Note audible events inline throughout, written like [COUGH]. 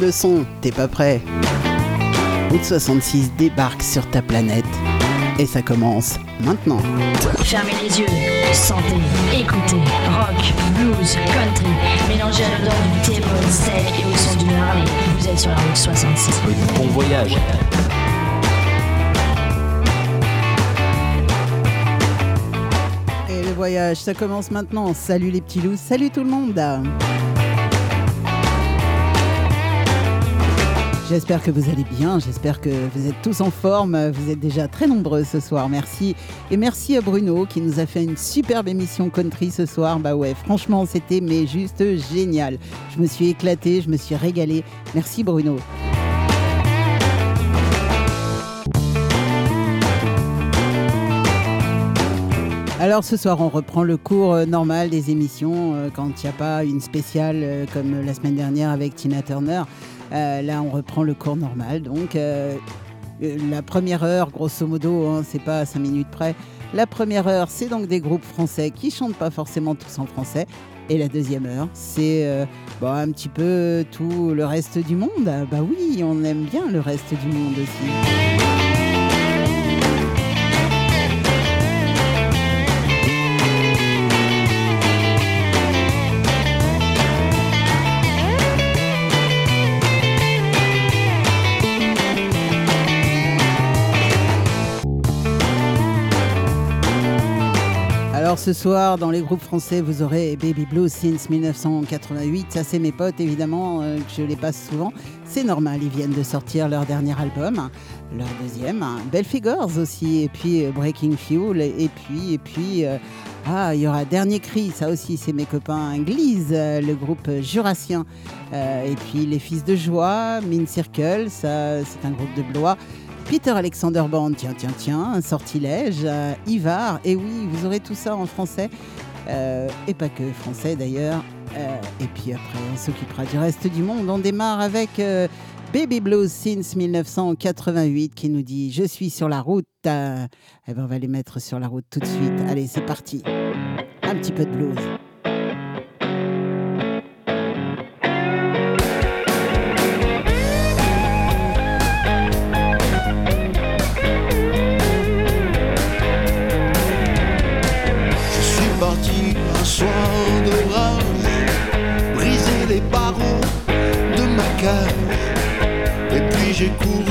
Monte le son, t'es pas prêt Route 66 débarque sur ta planète. Et ça commence maintenant. Fermez les yeux, sentez, écoutez, rock, blues, country, mélangez à l'odeur du thé, steak et au son d'une Harley. Vous êtes sur la route 66. Bon voyage. Et le voyage, ça commence maintenant. Salut les petits loups, salut tout le monde J'espère que vous allez bien, j'espère que vous êtes tous en forme, vous êtes déjà très nombreux ce soir, merci. Et merci à Bruno qui nous a fait une superbe émission country ce soir, bah ouais, franchement c'était mais juste génial. Je me suis éclaté, je me suis régalé, merci Bruno. Alors ce soir, on reprend le cours euh, normal des émissions euh, quand il n'y a pas une spéciale euh, comme la semaine dernière avec Tina Turner. Là, on reprend le cours normal. Donc la première heure, grosso modo, hein, c'est pas à 5 minutes près. La première heure, c'est donc des groupes français qui chantent pas forcément tous en français. Et la deuxième heure, c'est un petit peu tout le reste du monde. Bah oui, on aime bien le reste du monde aussi. Alors ce soir, dans les groupes français, vous aurez Baby Blue since 1988. Ça, c'est mes potes, évidemment, euh, je les passe souvent. C'est normal, ils viennent de sortir leur dernier album, leur deuxième. Belle Figures aussi, et puis euh, Breaking Fuel, et puis, et puis, euh, ah, il y aura Dernier Cri, ça aussi, c'est mes copains Glise, le groupe jurassien. et puis Les Fils de Joie, Min Circle, ça, c'est un groupe de Blois. Peter Alexander Band, tiens, tiens, tiens, un sortilège, euh, Ivar, et oui, vous aurez tout ça en français, euh, et pas que français d'ailleurs. Euh, et puis après, on s'occupera du reste du monde. On démarre avec Baby Blues since 1988 qui nous dit Je suis sur la route. Eh ben, on va les mettre sur la route tout de suite. Allez, c'est parti. Un petit peu de blues. Et puis j'ai couru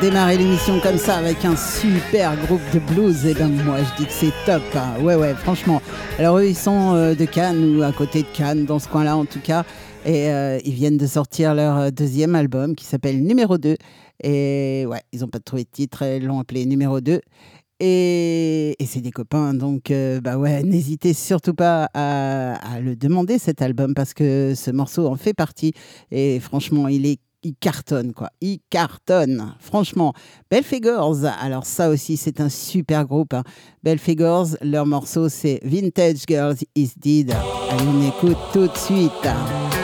démarrer l'émission comme ça avec un super groupe de blues, et ben moi je dis que c'est top. hein. Ouais, ouais, franchement. Alors eux, ils sont euh, de Cannes ou à côté de Cannes, dans ce coin-là en tout cas. Et euh, ils viennent de sortir leur euh, deuxième album qui s'appelle Numéro 2. Et ouais, ils n'ont pas trouvé de titre, ils l'ont appelé Numéro 2. Et, et c'est des copains, donc bah ouais, [LAUGHS] n'hésitez surtout pas à le demander cet album parce que ce morceau en fait partie. Et franchement, il est il cartonne, quoi. Il cartonne. Franchement, Belfegors, alors ça aussi, c'est un super groupe. Hein. Belfegors, leur morceau, c'est Vintage Girls is Dead. Allez, on écoute tout de suite.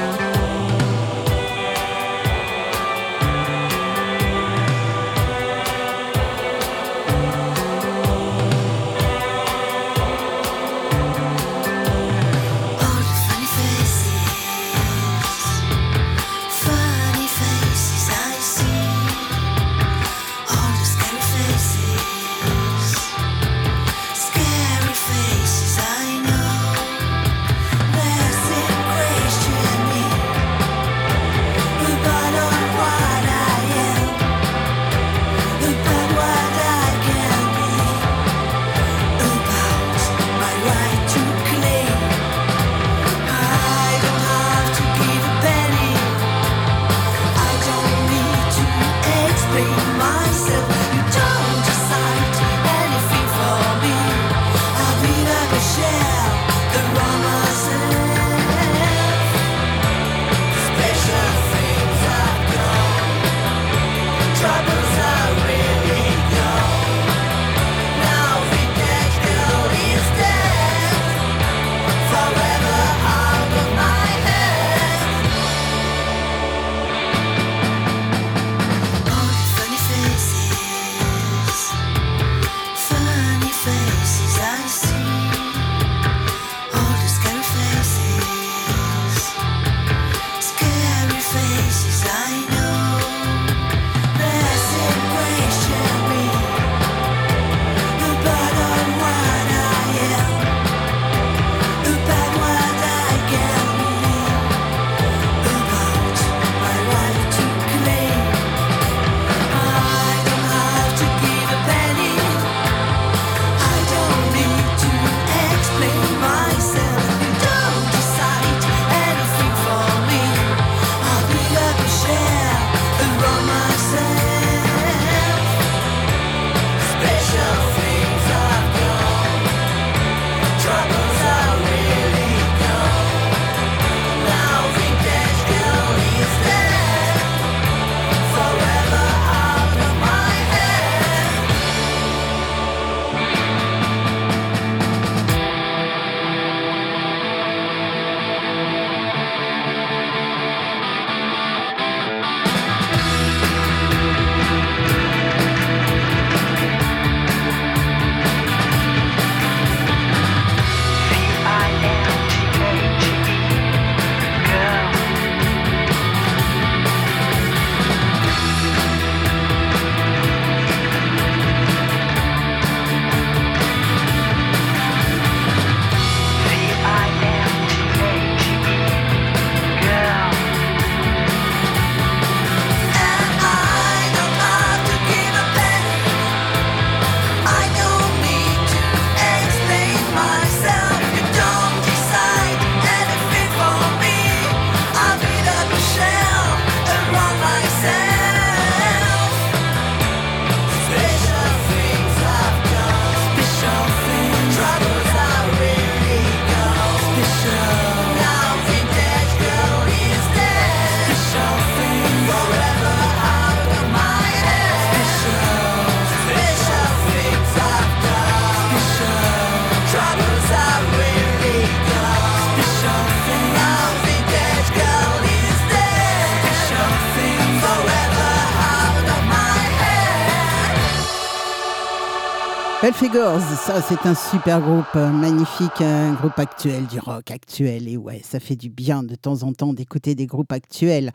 Figures, ça c'est un super groupe, euh, magnifique, un groupe actuel, du rock actuel. Et ouais, ça fait du bien de temps en temps d'écouter des groupes actuels.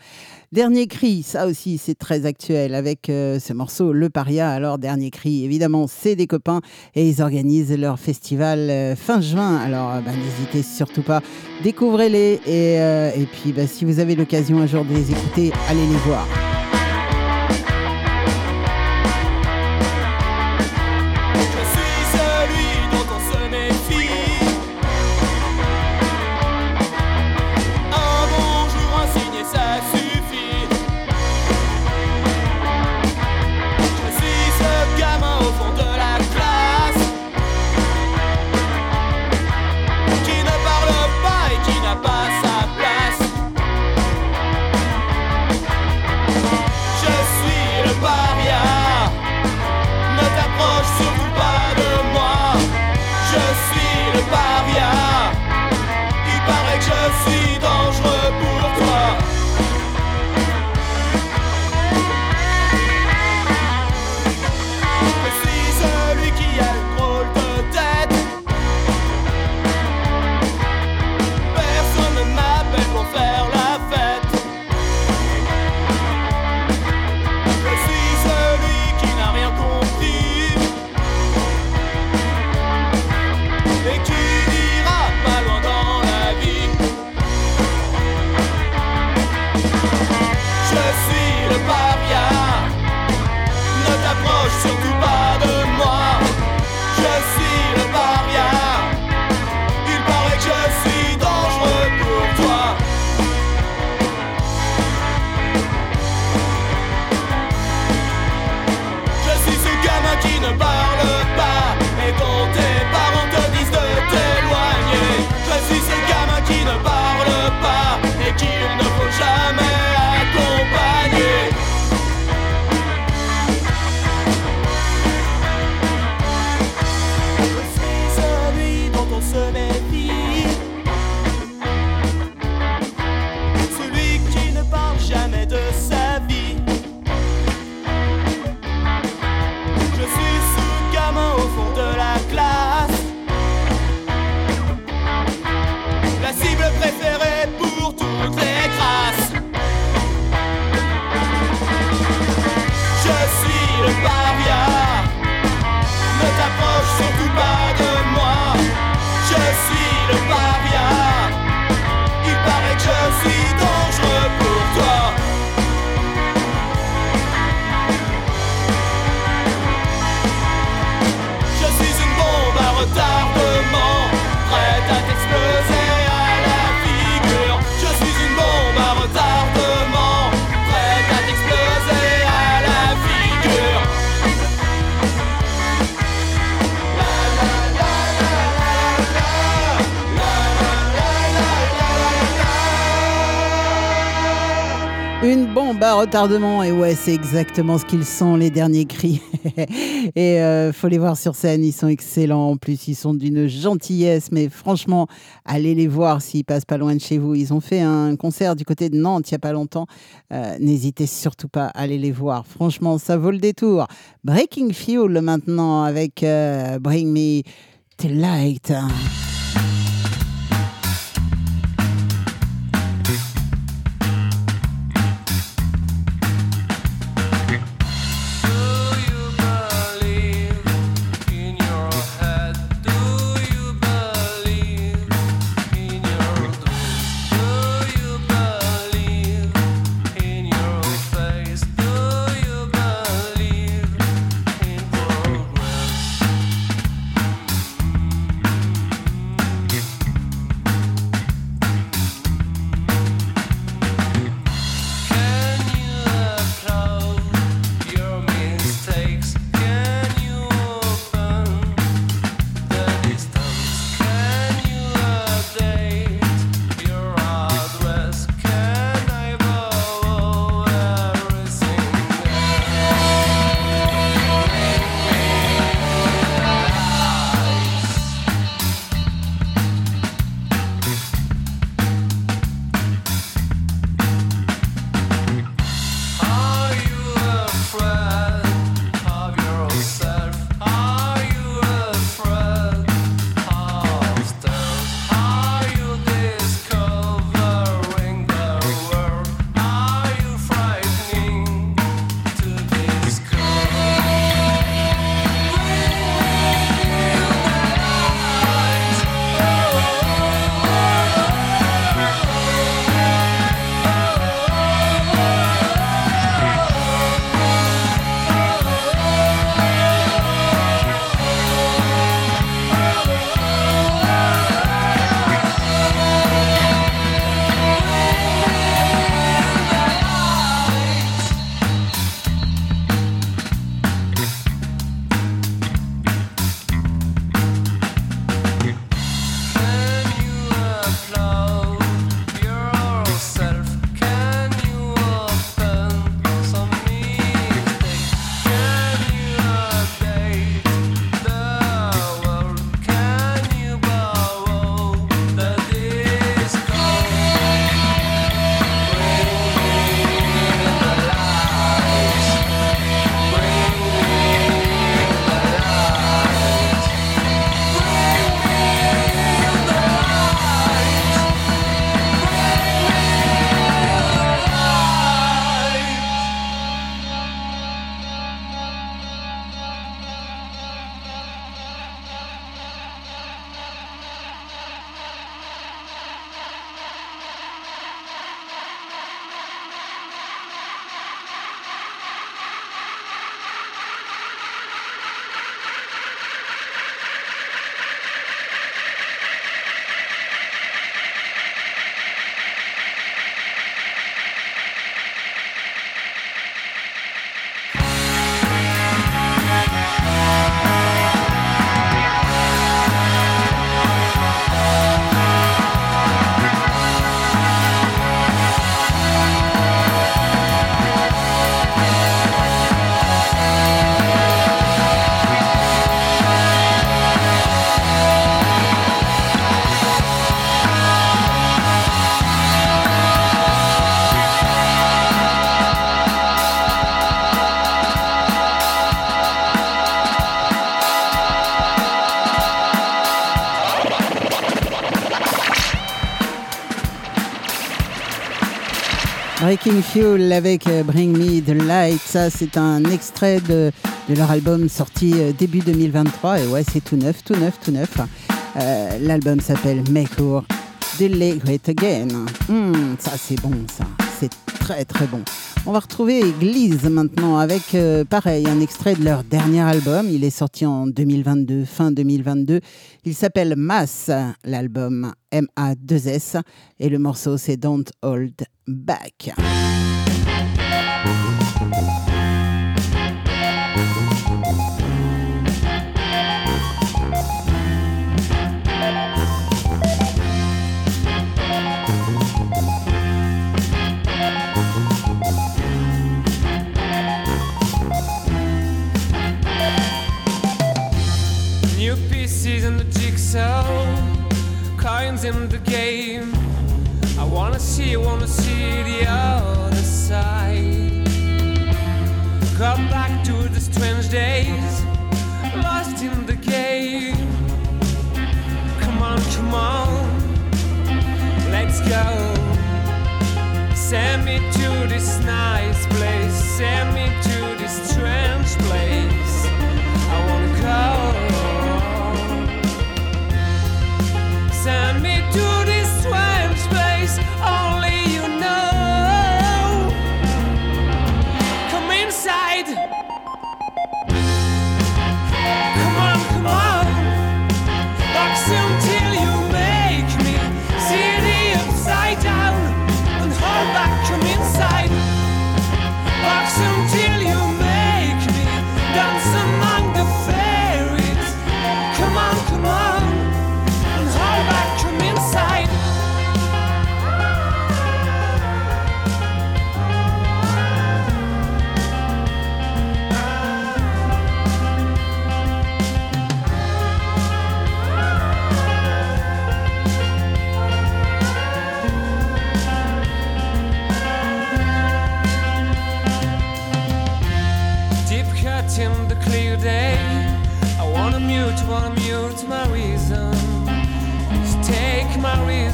Dernier cri, ça aussi c'est très actuel avec euh, ce morceau Le Paria. Alors, dernier cri, évidemment, c'est des copains et ils organisent leur festival euh, fin juin. Alors, euh, bah, n'hésitez surtout pas, découvrez-les et, euh, et puis bah, si vous avez l'occasion un jour de les écouter, allez les voir. Bombe à retardement, et ouais, c'est exactement ce qu'ils sont, les derniers cris. [LAUGHS] et euh, faut les voir sur scène, ils sont excellents. En plus, ils sont d'une gentillesse, mais franchement, allez les voir s'ils passent pas loin de chez vous. Ils ont fait un concert du côté de Nantes il y a pas longtemps. Euh, N'hésitez surtout pas à aller les voir. Franchement, ça vaut le détour. Breaking Fuel maintenant avec euh, Bring Me to Light. Breaking Fuel avec euh, Bring Me the Light. Ça, c'est un extrait de, leur album sorti euh, début 2023. Et ouais, c'est tout neuf, tout neuf, tout neuf. Euh, L'album s'appelle Make Her Delay Great Again. Hmm, ça, c'est bon, ça. C'est très, très bon. On va retrouver Église maintenant avec, euh, pareil, un extrait de leur dernier album. Il est sorti en 2022, fin 2022. Il s'appelle Mass, l'album M-A-2-S. Et le morceau, c'est Don't Hold Back. In the game. I wanna see, wanna see the other side. Come back to the strange days, lost in the game. Come on, come on, let's go. Send me to this nice place, send me to do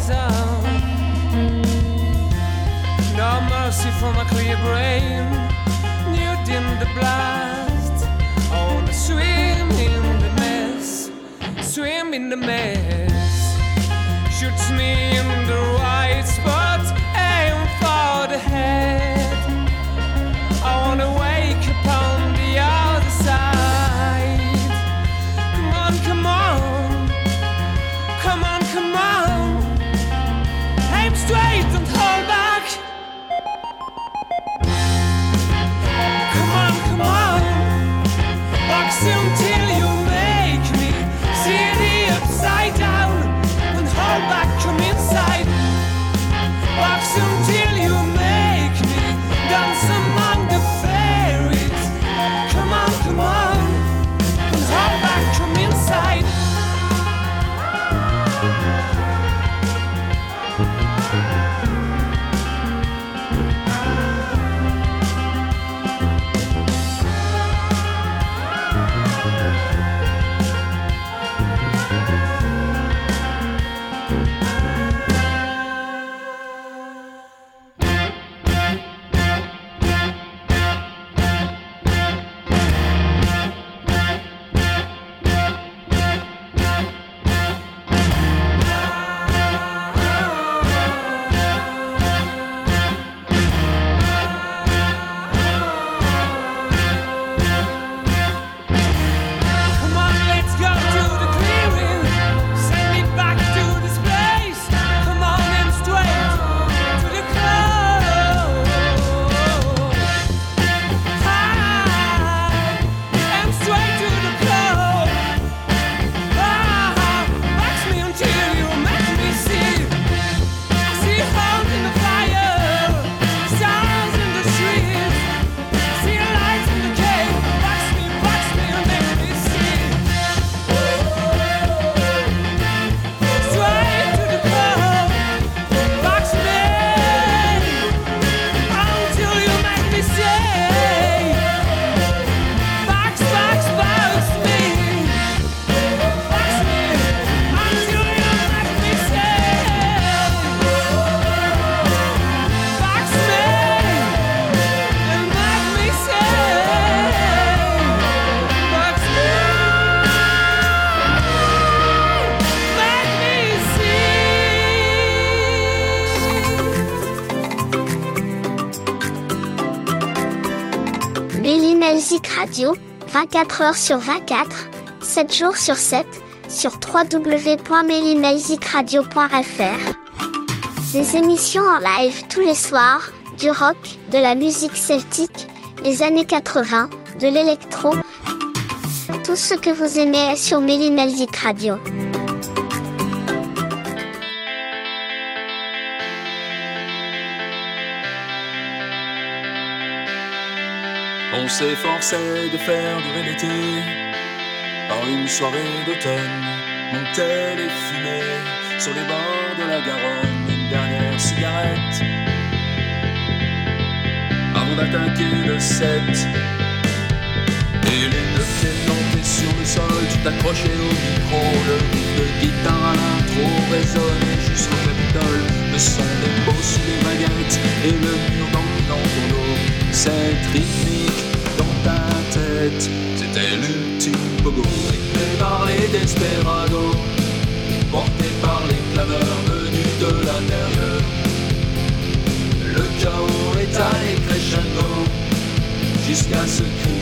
my. No mercy for my clear brain. Mute in the blast. Wanna swim in the mess. Swim in the mess. Shoots me in the right still Radio, 24 heures sur 24, 7 jours sur 7, sur www.mellymelzikradio.fr. Des émissions en live tous les soirs, du rock, de la musique celtique, les années 80, de l'électro. Tout ce que vous aimez est sur Melly Melzik Radio. S'efforçait de faire durer l'été par une soirée d'automne. Montaient les fumées sur les bords de la Garonne. Une dernière cigarette avant d'attaquer le 7. Et les deux pieds plantés sur le sol, tu t'accrochais au micro. Le riff de guitare à l'intro résonnait jusqu'au Capitole. Le son des beaux sous les baguettes et le mur dans, ton dos. Cette rythmique c'était l'ultime pogo. Rythmé par les desperados, porté par les clameurs venus de l'intérieur. Le chaos est allé crescendo jusqu'à ce cri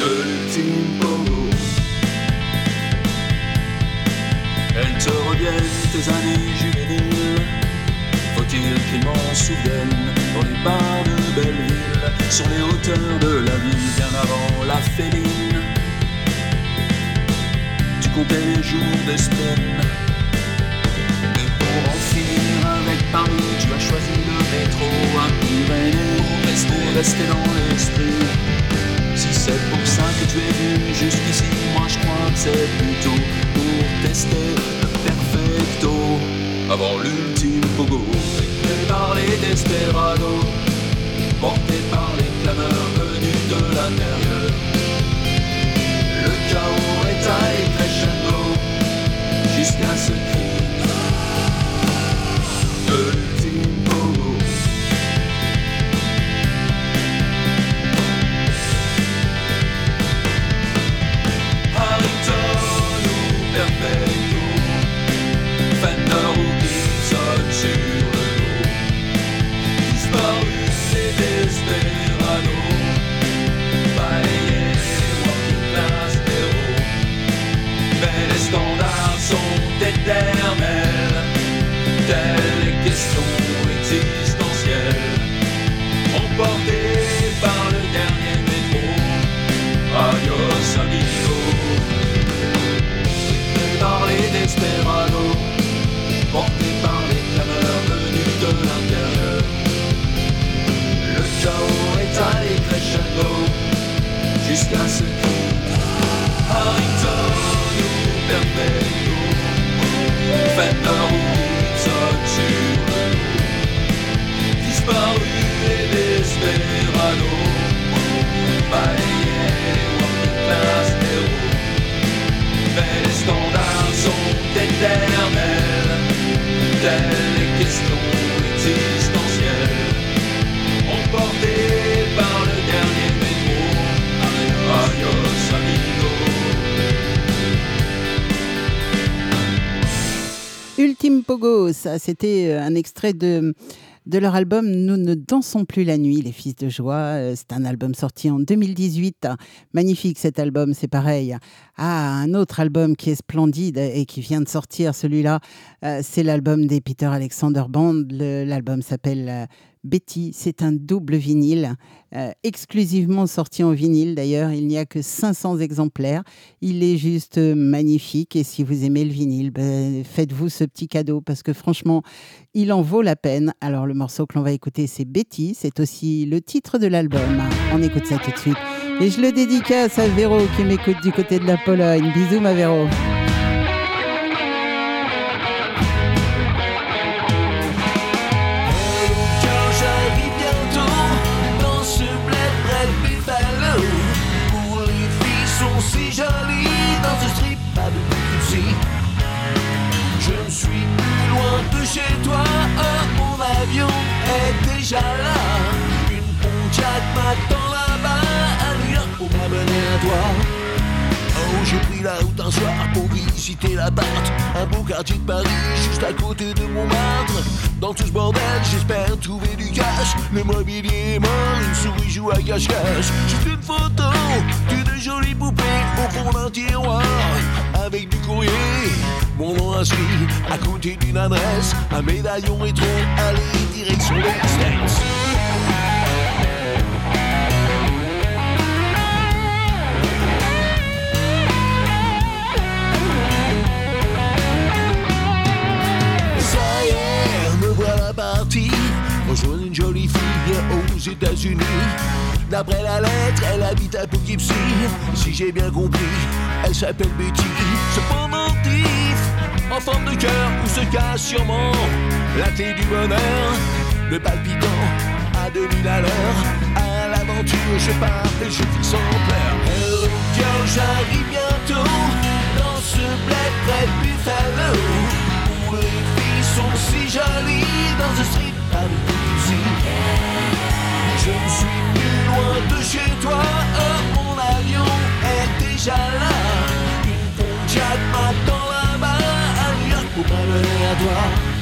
de l'ultime pogo. Elles te reviennent tes années juvéniles. M'en souviennent dans les bars de Belleville, sur les hauteurs de la ville, bien avant la féline. Tu comptais les jours des semaines. Mais pour en finir avec Paris, tu as choisi le métro à Pyrénées pour rester, rester dans l'esprit. Si c'est pour ça que tu es venu jusqu'ici, moi je crois que c'est plutôt pour tester le perfecto avant l'ultime les desperados, porté par les clameurs venus de l'intérieur. Le chaos est allé C'était euh, un extrait de, de leur album Nous ne dansons plus la nuit, les fils de joie. Euh, C'est un album sorti en 2018. Magnifique cet album, c'est pareil. Ah, un autre album qui est splendide et qui vient de sortir, celui-là, euh, c'est l'album des Peter Alexander Band. L'album s'appelle euh, Betty. C'est un double vinyle, euh, exclusivement sorti en vinyle d'ailleurs. Il n'y a que 500 exemplaires. Il est juste magnifique et si vous aimez le vinyle, ben, faites-vous ce petit cadeau parce que franchement, il en vaut la peine. Alors le morceau que l'on va écouter, c'est Betty. C'est aussi le titre de l'album. On écoute ça tout de suite. Et je le dédicace à Véro qui m'écoute du côté de la Pologne. Bisous ma Véro. Chez toi, mon avion est déjà là. Une Pontiac m'attend là-bas York pour m'abonner à toi J'ai pris la route un soir pour visiter l'appart Un beau quartier de Paris, juste à côté de Montmartre. Dans tout ce bordel, j'espère trouver du cash. Le mobilier est mort, une souris joue à cache-cache. Juste une photo d'une jolie poupée au fond d'un tiroir. Avec du courrier. Mon nom inscrit à côté d'une adresse, un médaillon rétro, allez, direction les rejoindre une jolie fille aux États-Unis. D'après la lettre, elle habite à Poughkeepsie. Si j'ai bien compris, elle s'appelle Betty. Ce pendentif en forme de cœur où se cache sûrement la clé du bonheur. Le palpitant à 2000 à l'heure. À l'aventure, je pars et je fixe en pleurs. Hello j'arrive bientôt dans ce bled près de Buffalo. Où les sont si jolies dans ce street par Je ne suis plus loin de chez toi, oh, mon avion est déjà là. Une Pontiac m'attend là-bas, à New York pour m'amener à toi.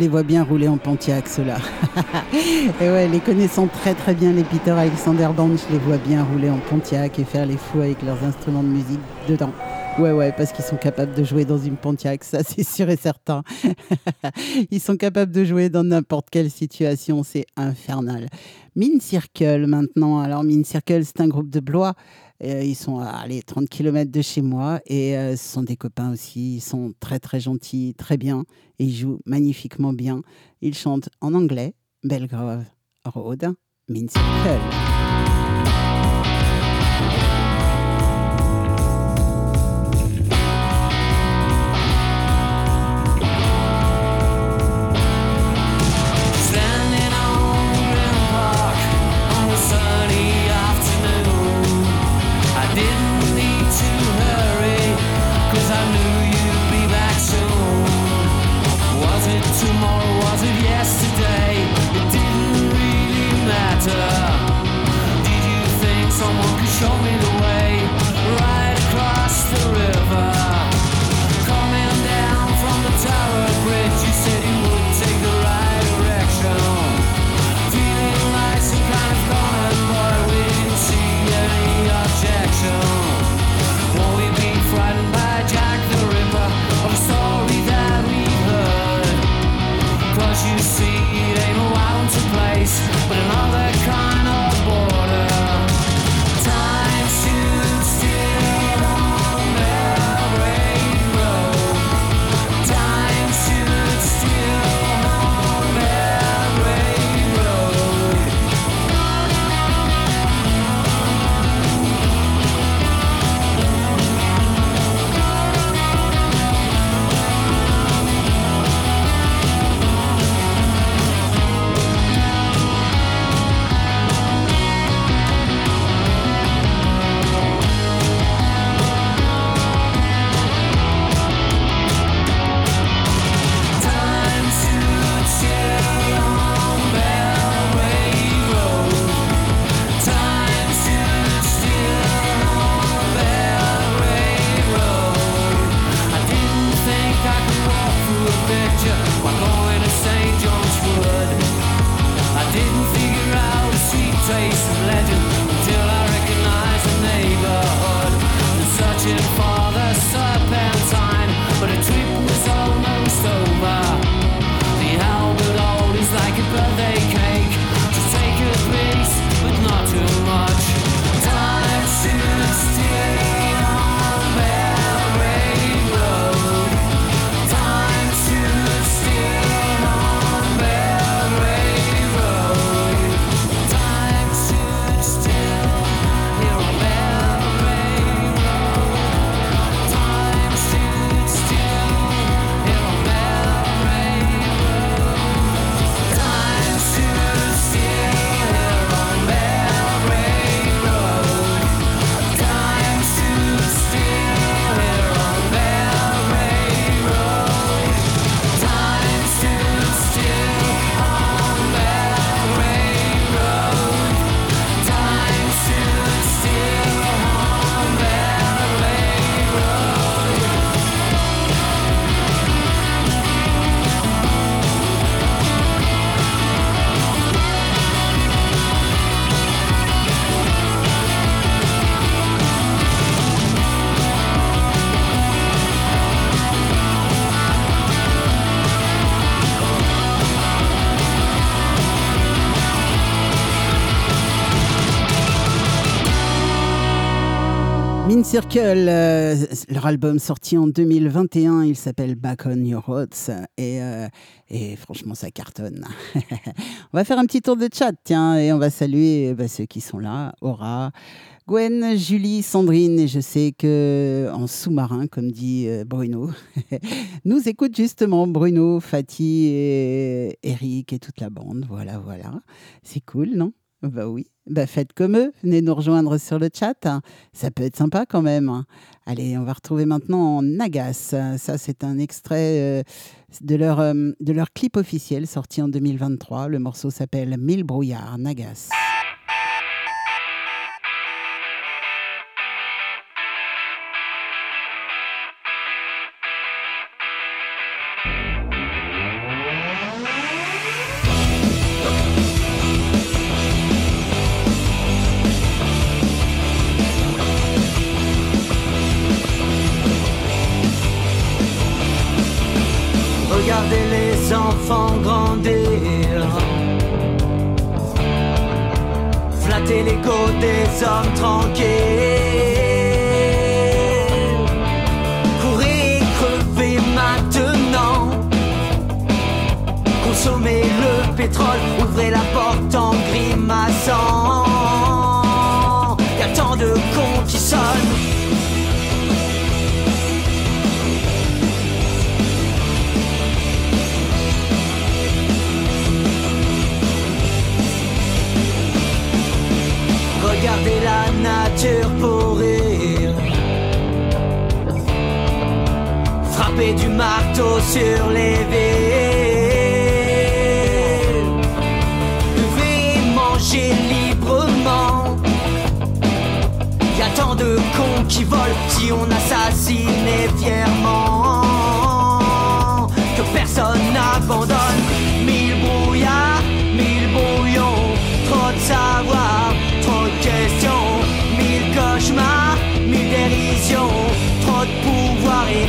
Les vois bien rouler en Pontiac, ceux-là. [LAUGHS] et ouais, les connaissant très très bien, les Peter Alexander Band, je les vois bien rouler en Pontiac et faire les fous avec leurs instruments de musique dedans. Ouais, ouais, parce qu'ils sont capables de jouer dans une Pontiac, ça c'est sûr et certain. [LAUGHS] Ils sont capables de jouer dans n'importe quelle situation, c'est infernal. Mean Circle maintenant. Alors, Mean Circle, c'est un groupe de Blois. Euh, ils sont à allez, 30 km de chez moi et euh, ce sont des copains aussi. Ils sont très très gentils, très bien et ils jouent magnifiquement bien. Ils chantent en anglais, Belgrove Road, Mean show me the Circle, euh, leur album sorti en 2021, il s'appelle Back on Your Roads et, euh, et franchement ça cartonne. [LAUGHS] on va faire un petit tour de chat, tiens, et on va saluer bah, ceux qui sont là, Aura, Gwen, Julie, Sandrine, et je sais que en sous-marin, comme dit euh, Bruno, [LAUGHS] nous écoute justement Bruno, Fatih, et Eric et toute la bande. Voilà, voilà. C'est cool, non? Bah oui. Bah faites comme eux, venez nous rejoindre sur le chat. Ça peut être sympa quand même. Allez, on va retrouver maintenant Nagas. Ça, c'est un extrait euh, de leur, euh, de leur clip officiel sorti en 2023. Le morceau s'appelle Mille brouillards. Nagas. Regardez les enfants grandir. Flatter l'ego des hommes tranquilles. Courir, crever maintenant. Consommer le pétrole, ouvrez la porte en grimaçant. Y a tant de cons qui sonnent. Marteau sur les villes. Buvez, mangez librement. Y a tant de cons qui volent si on assassinait fièrement. Que personne n'abandonne. Mille brouillards, mille brouillons. Trop de savoir, trop de questions. Mille cauchemars, mille dérisions. Trop de pouvoir et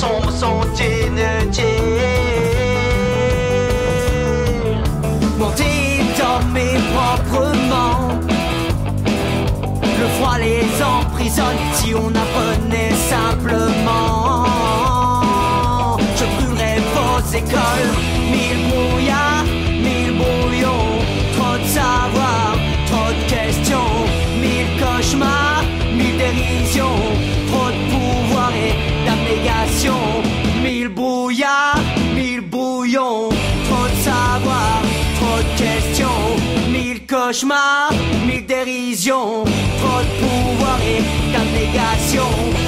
Sombres sont inutiles. Monter, dormir proprement. Le froid les emprisonne si on apprenait simplement. Je brûlerai vos écoles, mille brouillards, mille brouillons, trop de savoir, trop de questions, mille cauchemars, mille dérisions, cauchemars, mille dérisions, trop de pouvoir et d'abnégation.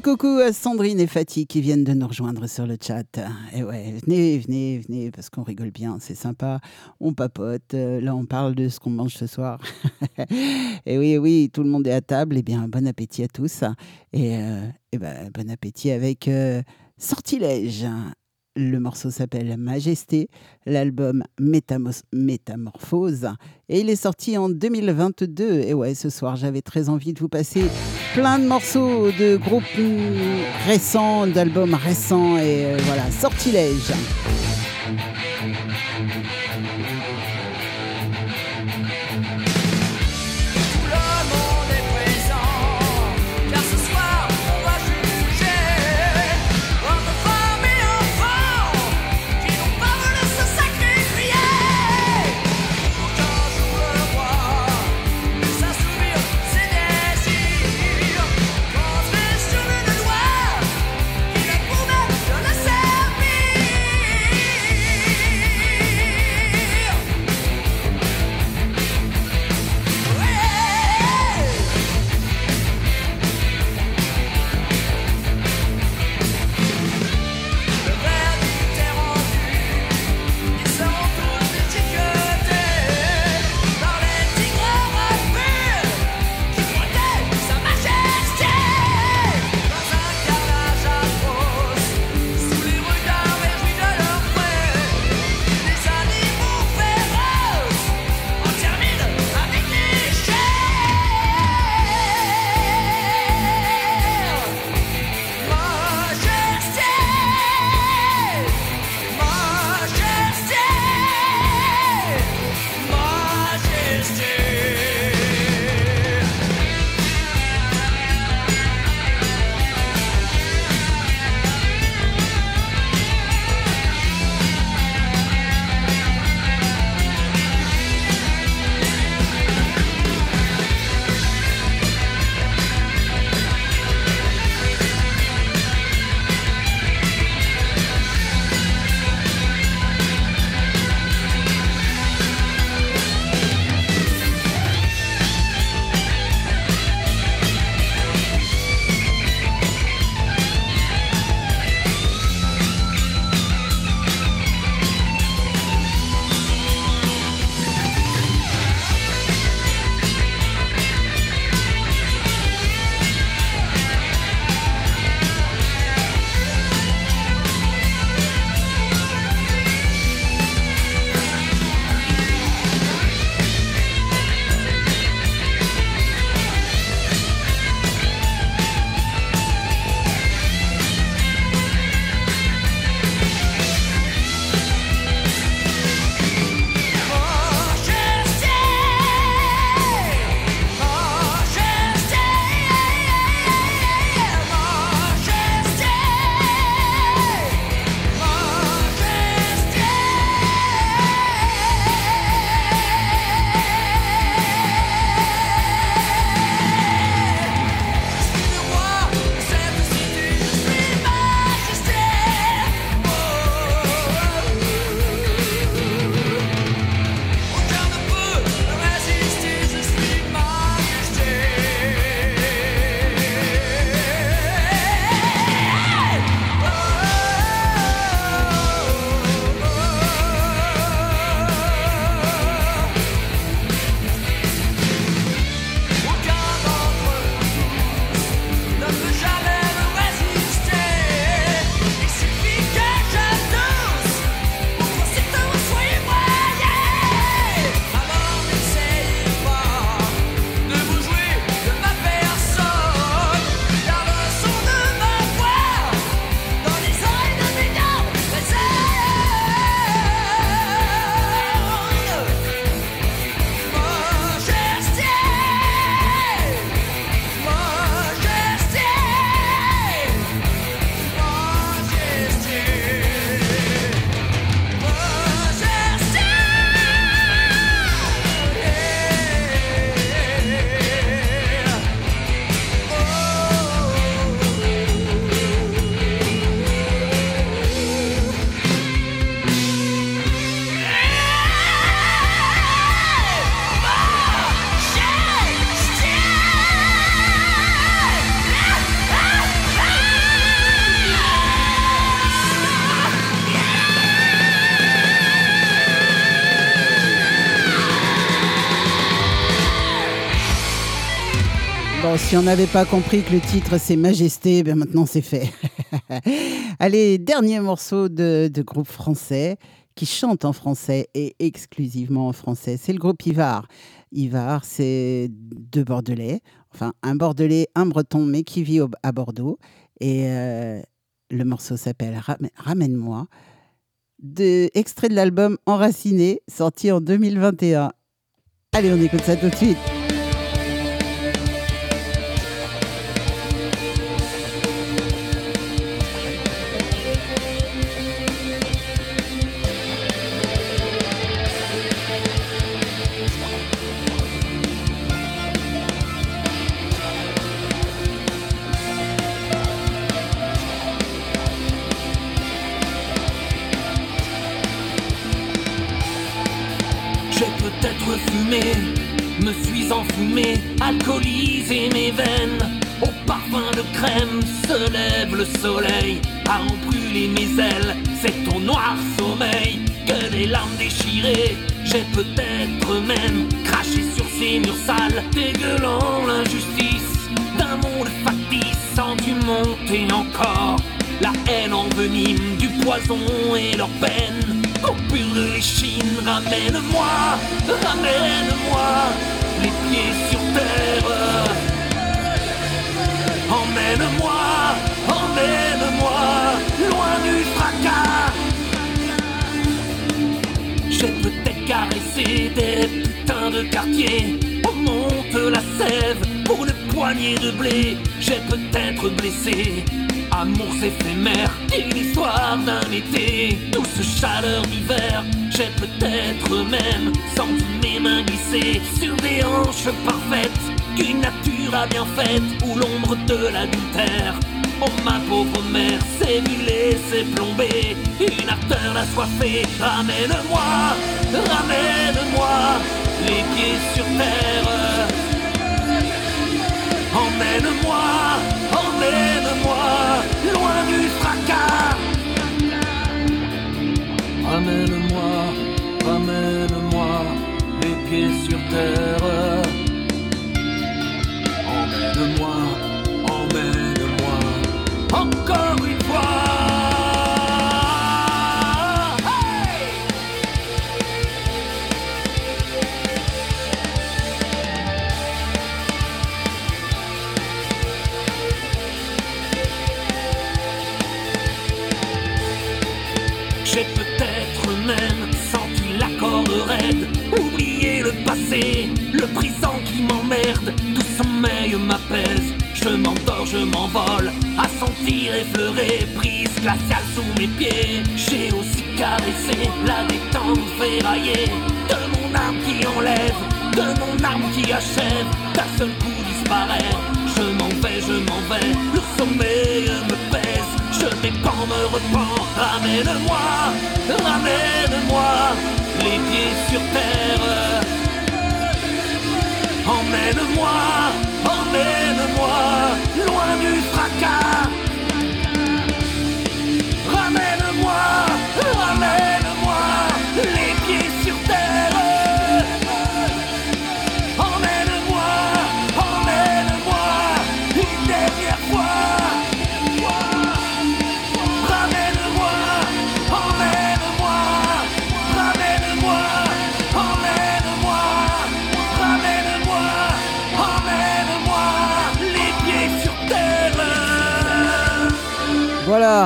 Coucou à Sandrine et Fatih qui viennent de nous rejoindre sur le chat. Et ouais, venez, venez, venez, parce qu'on rigole bien, c'est sympa. On papote. euh, Là, on parle de ce qu'on mange ce soir. [LAUGHS] et oui, oui, tout le monde est à table. Eh bien, bon appétit à tous. Et, euh, eh ben, bon appétit avec euh, Sortilège. Le morceau s'appelle Majesté, l'album Métamorphose, et il est sorti en 2022. Et ouais, ce soir, j'avais très envie de vous passer plein de morceaux de groupes récents, d'albums récents, et euh, voilà, Sortilège. Si on n'avait pas compris que le titre c'est Majesté, ben maintenant c'est fait. [LAUGHS] Allez, dernier morceau de, groupe français qui chante en français et exclusivement en français. C'est le groupe Ivar. Ivar, c'est deux Bordelais, enfin un Bordelais, un Breton, mais qui vit à Bordeaux. Et euh, le morceau s'appelle Ram- Ramène-moi, de, extrait de l'album Enraciné, sorti en 2021. Allez, on écoute ça tout de suite. Peut-être blessé. Amours éphémères, une histoire d'un été, douce chaleur d'hiver. J'ai peut-être même senti mes mains glisser sur des hanches parfaites qu'une nature a bien faites, où l'ombre de l'adultère Oh ma pauvre mère, c'est brûlé, c'est plombé, une ardeur assoiffée. Ramène-moi, ramène-moi, les pieds sur terre. Emmène-moi, loin du fracas. Ramène-moi, ramène-moi, les pieds sur terre. Je m'endors, je m'envole, à sentir effleurer, prise glaciale sous mes pieds, j'ai aussi caressé la détente ferraillée, de mon âme qui enlève, de mon âme qui achève, d'un seul coup disparaît, je m'en vais, je m'en vais, le sommeil me pèse, je m'épand, me repens, ramène-moi, ramène-moi, les pieds sur terre. Emmène-moi, emmène-moi,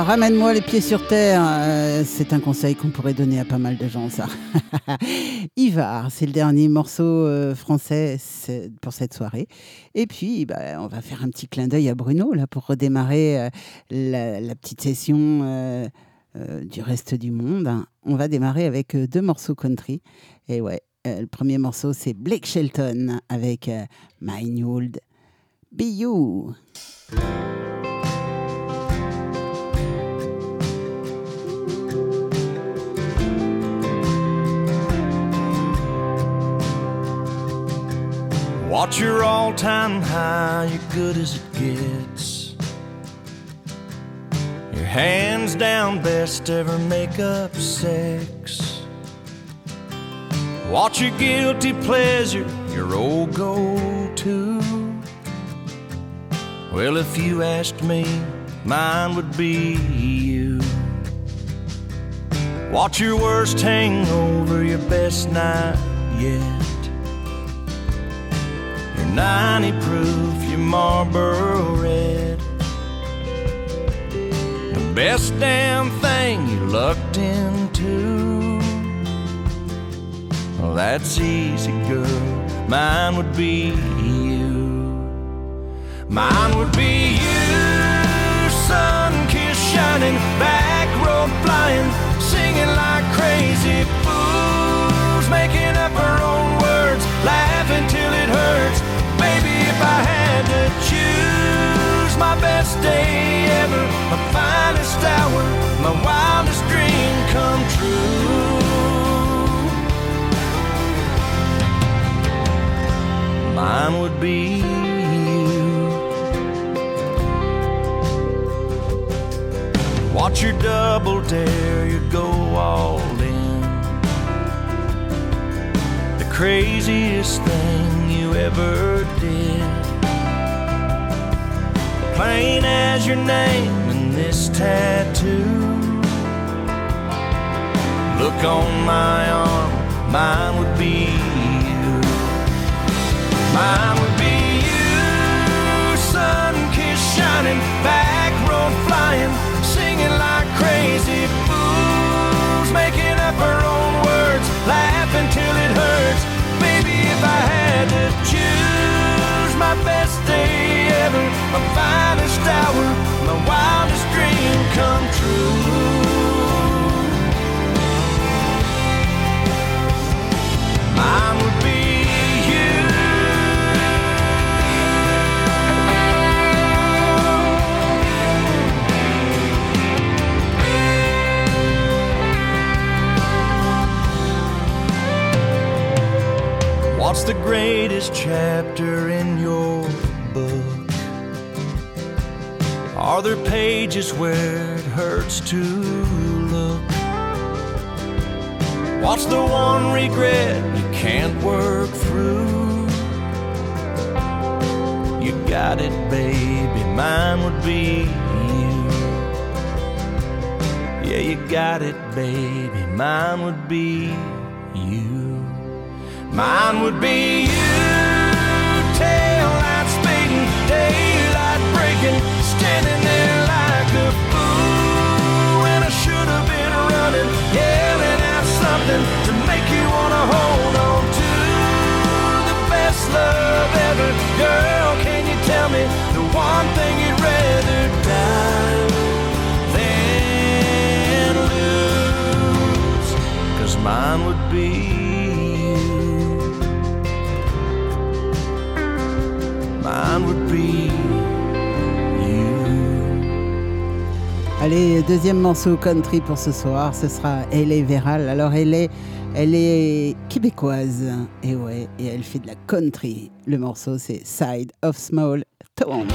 Ramène-moi les pieds sur terre. Euh, c'est un conseil qu'on pourrait donner à pas mal de gens, ça. [LAUGHS] Ivar, c'est le dernier morceau euh, français pour cette soirée. Et puis, bah, on va faire un petit clin d'œil à Bruno, là, pour redémarrer euh, la, petite session du reste du monde. On va démarrer avec deux morceaux country. Et ouais, le premier morceau, c'est Blake Shelton avec My New Old Be You. Watch your all time high, you're good as it gets. Your hands down best ever make up sex. Watch your guilty pleasure, your old go to. Well, if you asked me, mine would be you. Watch your worst hang over your best night yet. Your 90 proof, your Marlboro red. The best damn thing you lucked into. Well, that's easy, girl. Mine would be you. Mine would be you, sun kiss shining, back road flying, singing like crazy fools, making up our own words, laughing till it hurts. Choose my best day ever, my finest hour, my wildest dream come true. Mine would be you. Watch your double dare, you go all in. The craziest thing you ever did. Plain as your name and this tattoo. Look on my arm, mine would be you. Mine would be you, sun kiss shining, back road flying, singing like crazy fools, making up our own words, laughing till it hurts. Baby, if I had to choose my best day ever, my finest hour, my wildest dream come true. Mine would be. What's the greatest chapter in your book? Are there pages where it hurts to look? What's the one regret you can't work through? You got it, baby, mine would be you. Yeah, you got it, baby, mine would be you. Mine would be you, tail light speeding, daylight breaking, standing there like a fool when I should have been running, yelling out something to make you wanna hold on to the best love ever. Girl, can you tell me the one thing you'd rather die than lose? Cause mine would be. Mine would Allez, deuxième morceau country pour ce soir, ce sera Elle est Véral. Alors elle est, elle est québécoise, et ouais, et elle fait de la country. Le morceau c'est Side of Small Town.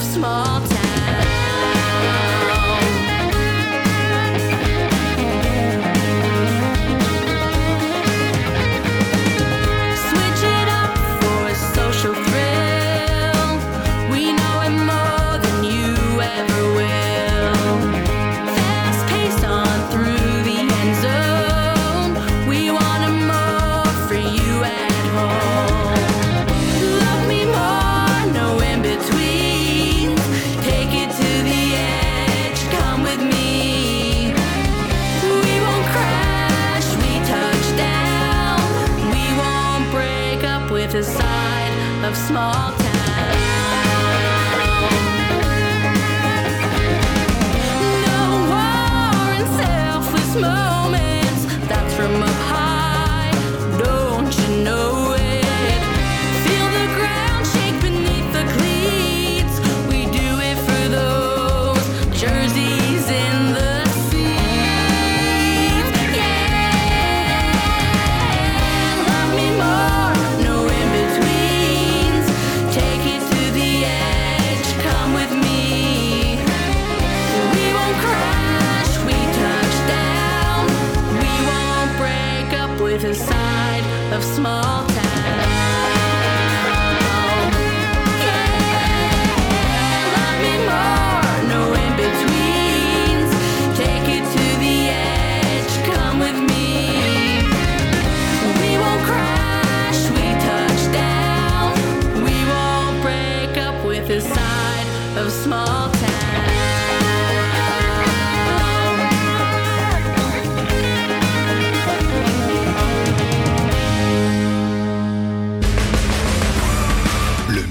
Of small small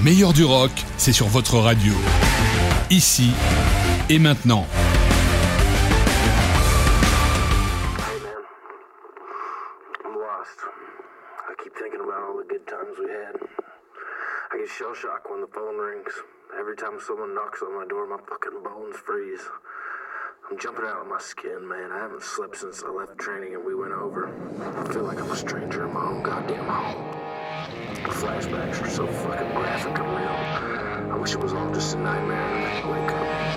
meilleur du rock, c'est sur votre radio. Ici et maintenant. Time someone knocks on my door, my fucking bones freeze. I'm jumping out of my skin, man. I haven't slept since I left training and we went over. I feel like I'm a stranger in my own goddamn home. The flashbacks are so fucking graphic and real. I wish it was all just a nightmare and I'd wake up.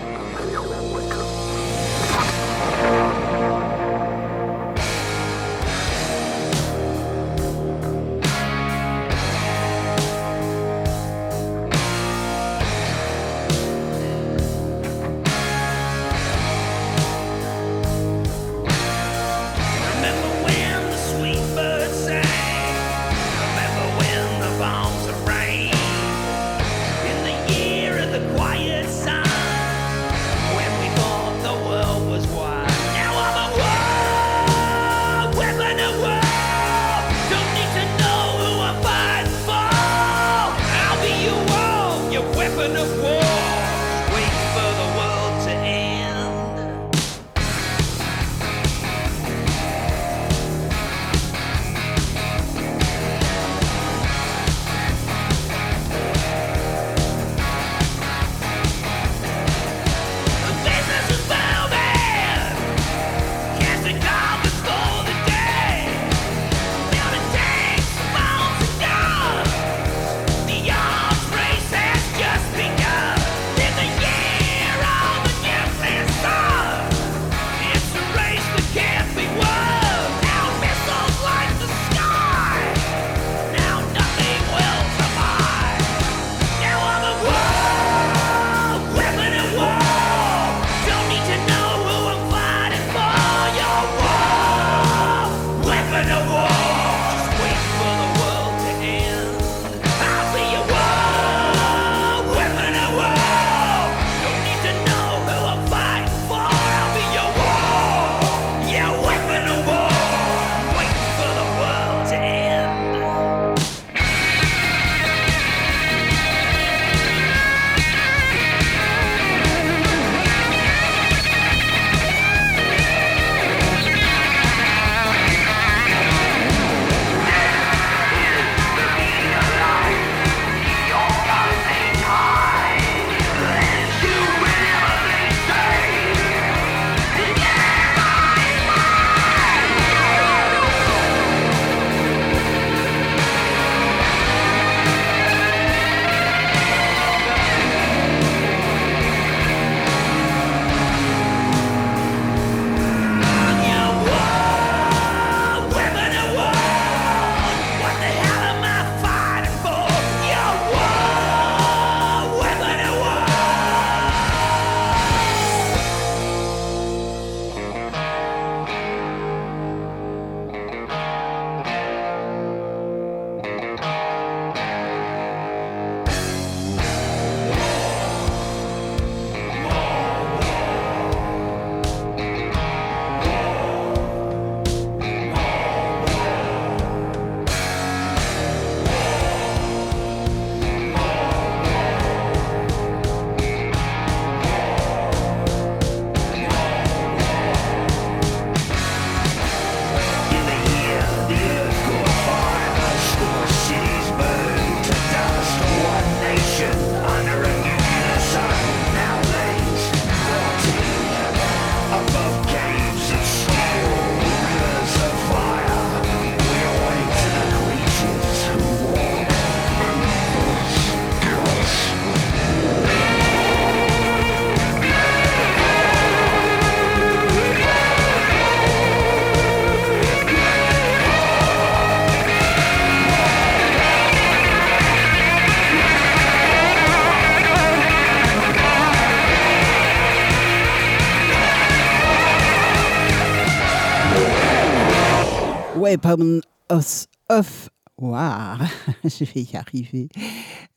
Weapon of, of War. [LAUGHS] Je vais y arriver.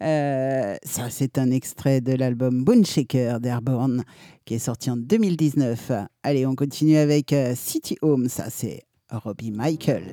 Euh, ça, c'est un extrait de l'album Bone Shaker d'Airborne qui est sorti en 2019. Allez, on continue avec euh, City Home. Ça, c'est Robbie Michael.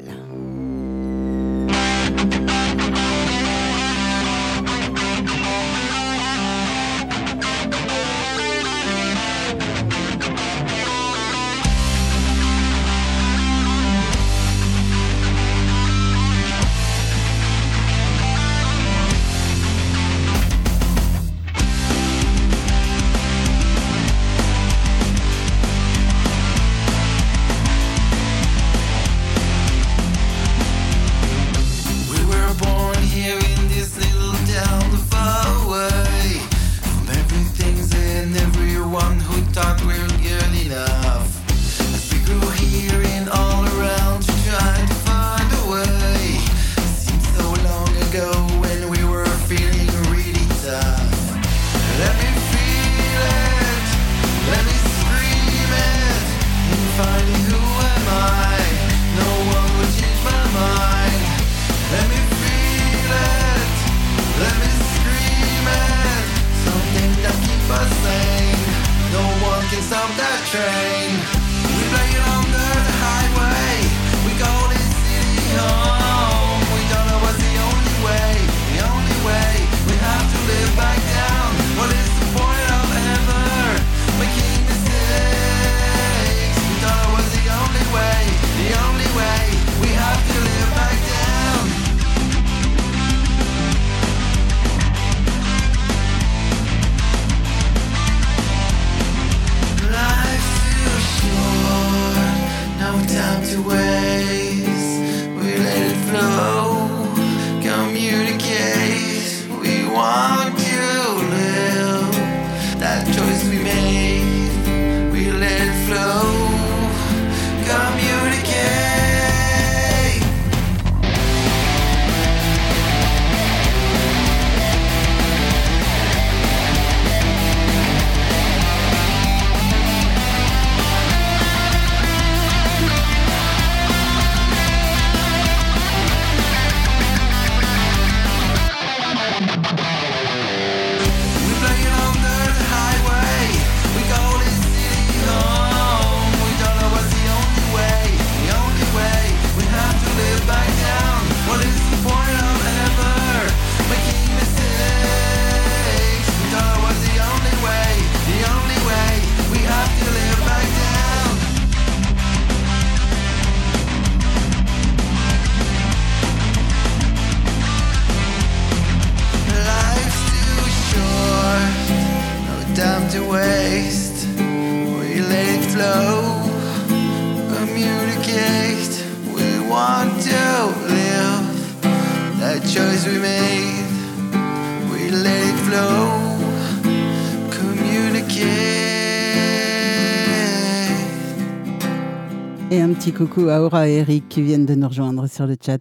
Coucou Aura et Eric qui viennent de nous rejoindre sur le chat.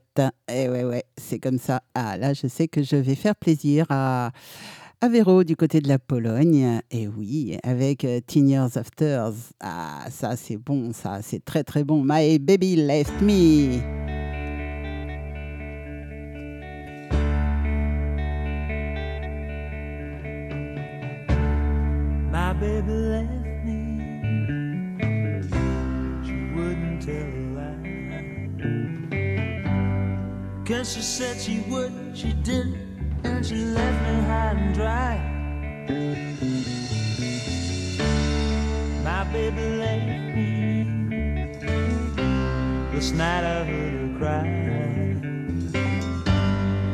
Et ouais, ouais, c'est comme ça. Ah, là, je sais que je vais faire plaisir à, à Véro du côté de la Pologne. Et oui, avec euh, Teen Years After. Ah, ça, c'est bon, ça, c'est très, très bon. My baby left me. Cause she said she would, she didn't, and she left me high and dry. My baby left me. Last night I heard her cry.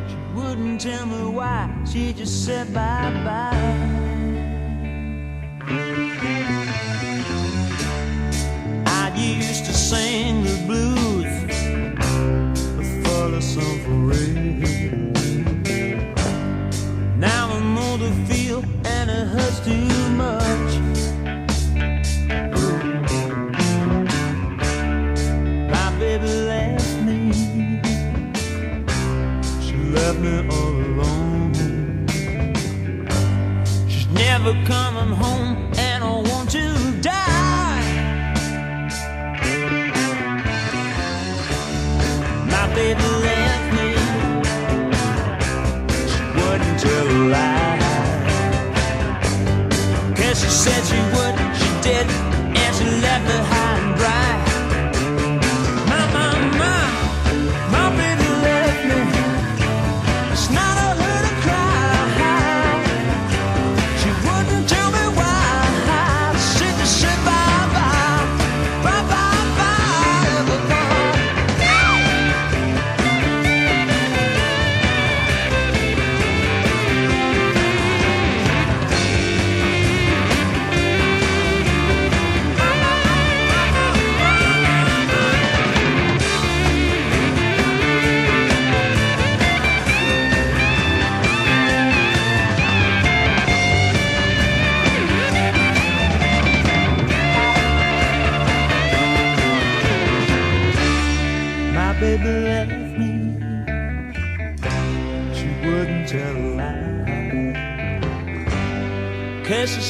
She wouldn't tell me why, she just said bye bye. I used to sing Now I know the feel and it hurts too much. My baby left me. She left me all alone. She's never coming home and I won't baby she said she would, she did, and she left the house.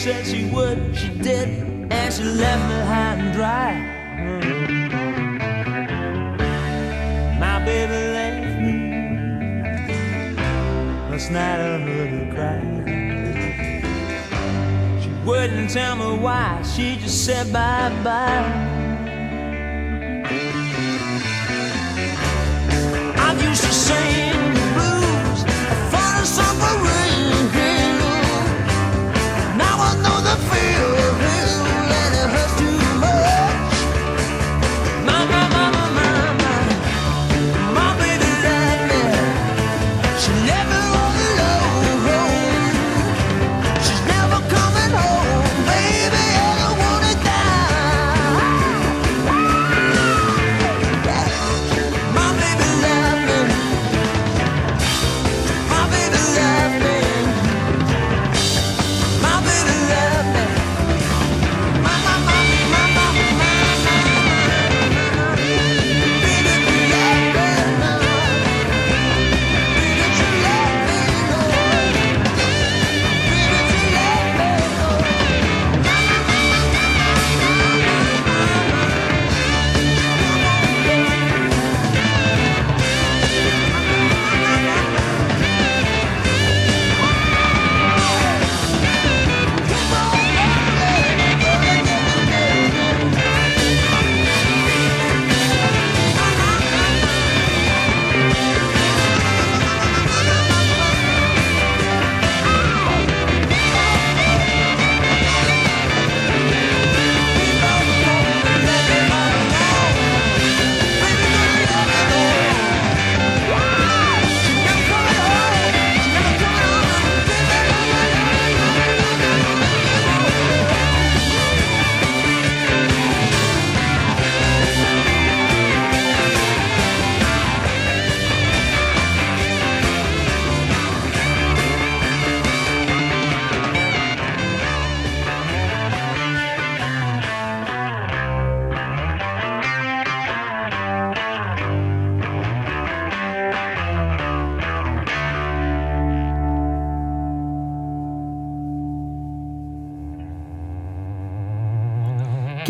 Said she would, she did, and she left me high and dry. My baby left me. Last night I heard her cry. She wouldn't tell me why, she just said bye bye.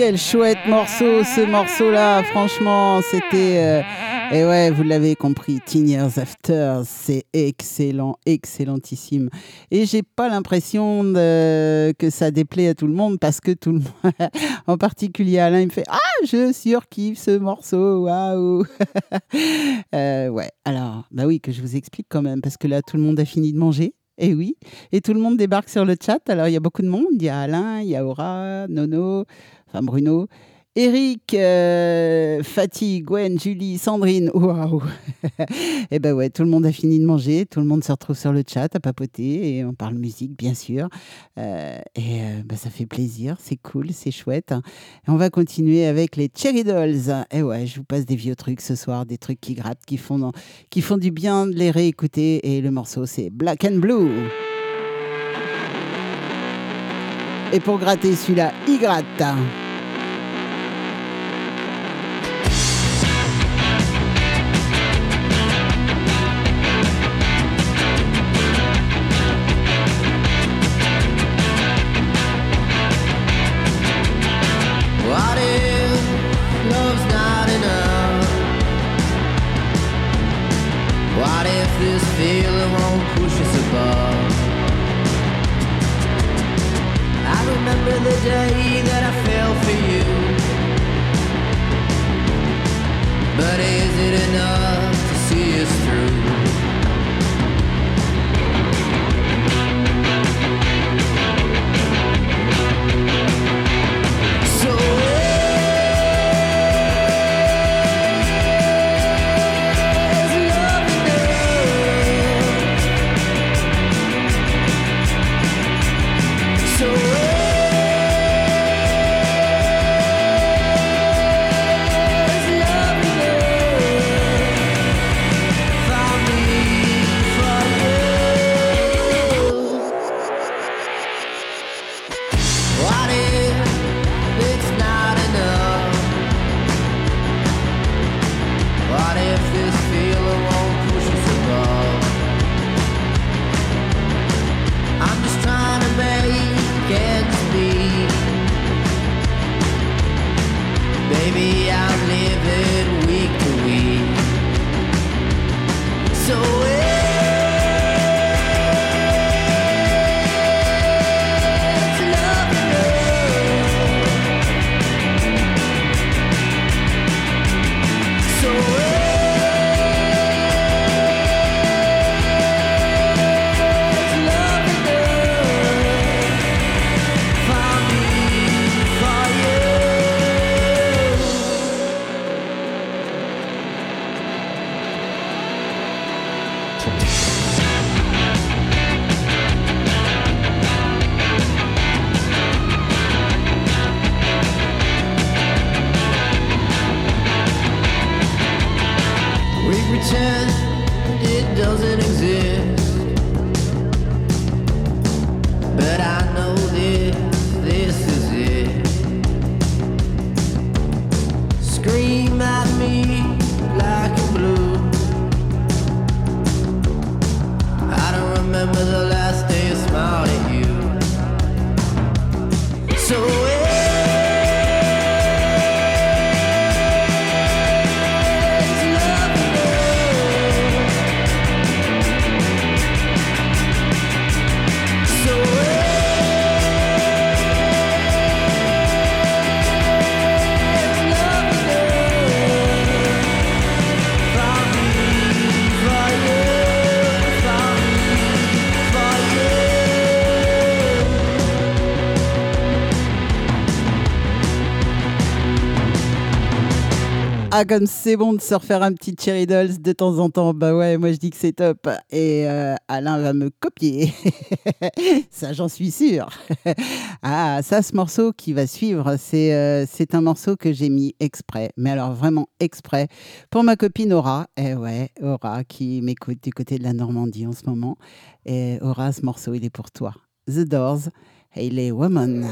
Quel chouette morceau, ce morceau-là. Franchement, c'était. euh, Et ouais, vous l'avez compris, Teen Years After, c'est excellent, excellentissime. Et j'ai pas l'impression que ça déplaît à tout le monde parce que tout le [LAUGHS] monde, en particulier Alain, il me fait Ah, je surkiffe ce morceau, waouh [LAUGHS] Euh, Ouais, alors, bah oui, que je vous explique quand même parce que là, tout le monde a fini de manger. Et oui, et tout le monde débarque sur le chat. Alors, il y a beaucoup de monde. Il y a Alain, il y a Aura, Nono, enfin Bruno, Eric, euh, Fatih, Gwen, Julie, Sandrine. Waouh [LAUGHS] Et ben ouais, tout le monde a fini de manger. Tout le monde se retrouve sur le chat à papoter et on parle musique, bien sûr. Euh, et euh, bah, ça fait plaisir. C'est cool, c'est chouette. Et on va continuer avec les Cherry Dolls. Et ouais, je vous passe des vieux trucs ce soir, des trucs qui grattent, qui font, qui font du bien de les réécouter. Et le morceau, c'est Black and Blue. Et pour gratter celui-là, il gratte. Yeah. ah comme c'est bon de se refaire un petit Cherry Dolls de temps en temps, bah ouais, moi je dis que c'est top. Et euh, Alain va me copier, [LAUGHS] ça j'en suis sûr. [LAUGHS] ah ça, ce morceau qui va suivre, euh, c'est un morceau que j'ai mis exprès, mais alors vraiment exprès, pour ma copine Aura, eh ouais, Aura qui m'écoute du côté de la Normandie en ce moment. Et Aura, ce morceau, il est pour toi. The Doors, et il est Woman.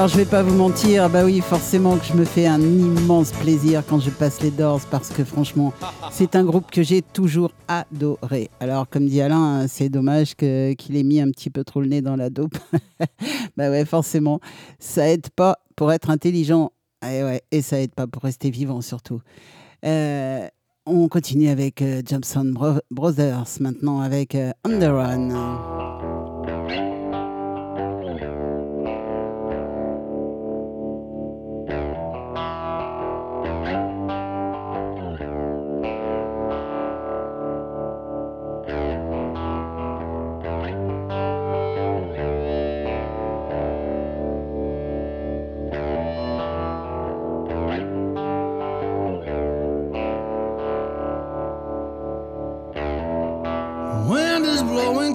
Alors, je vais pas vous mentir, bah oui, forcément que je me fais un immense plaisir quand je passe les Doors parce que franchement, c'est un groupe que j'ai toujours adoré. Alors, comme dit Alain, hein, c'est dommage qu'il ait mis un petit peu trop le nez dans la dope. [LAUGHS] bah ouais, forcément, ça aide pas pour être intelligent et, ouais, et ça aide pas pour rester vivant surtout. Euh, on continue avec euh, Johnson Brothers maintenant avec euh, Underrun.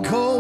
cold.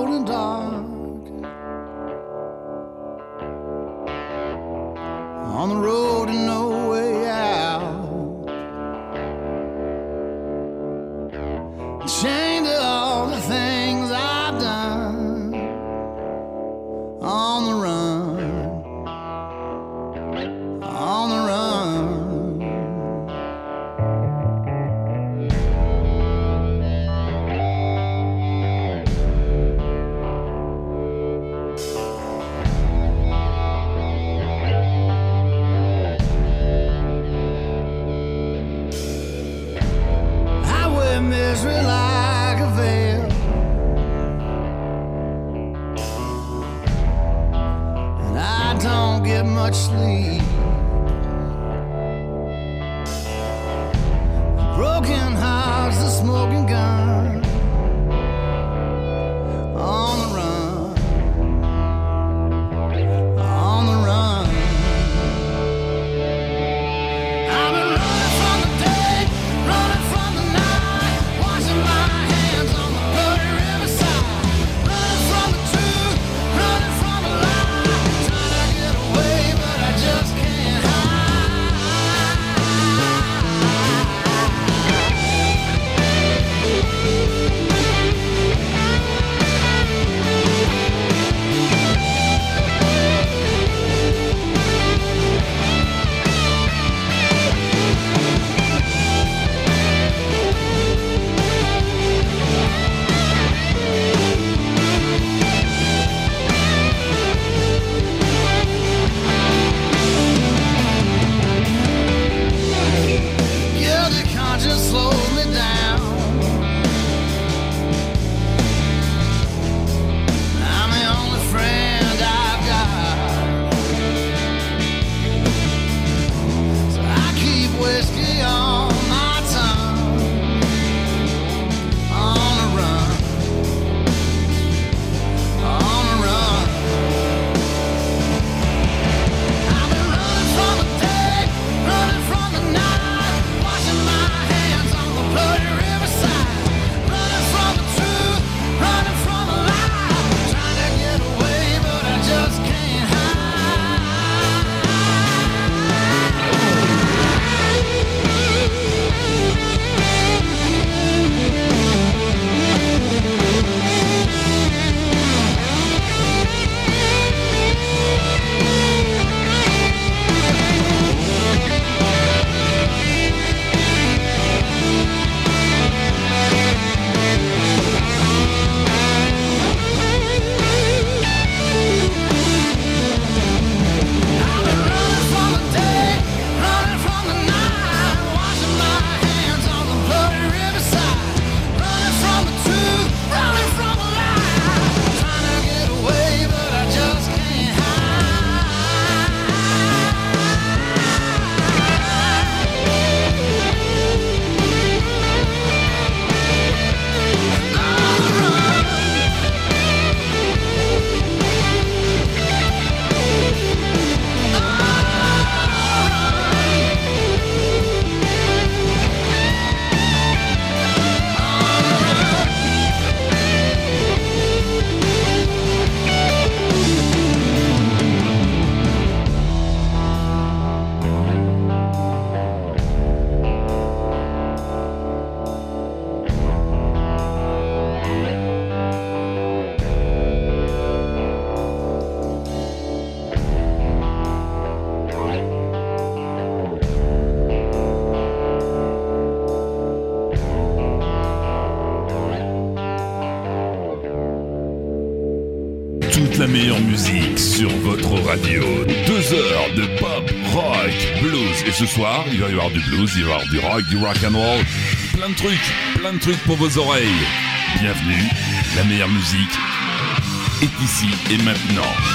ce soir. Il va y avoir du blues, il va y avoir du rock, du rock and roll. Plein de trucs, plein de trucs pour vos oreilles. Bienvenue, la meilleure musique est ici et maintenant.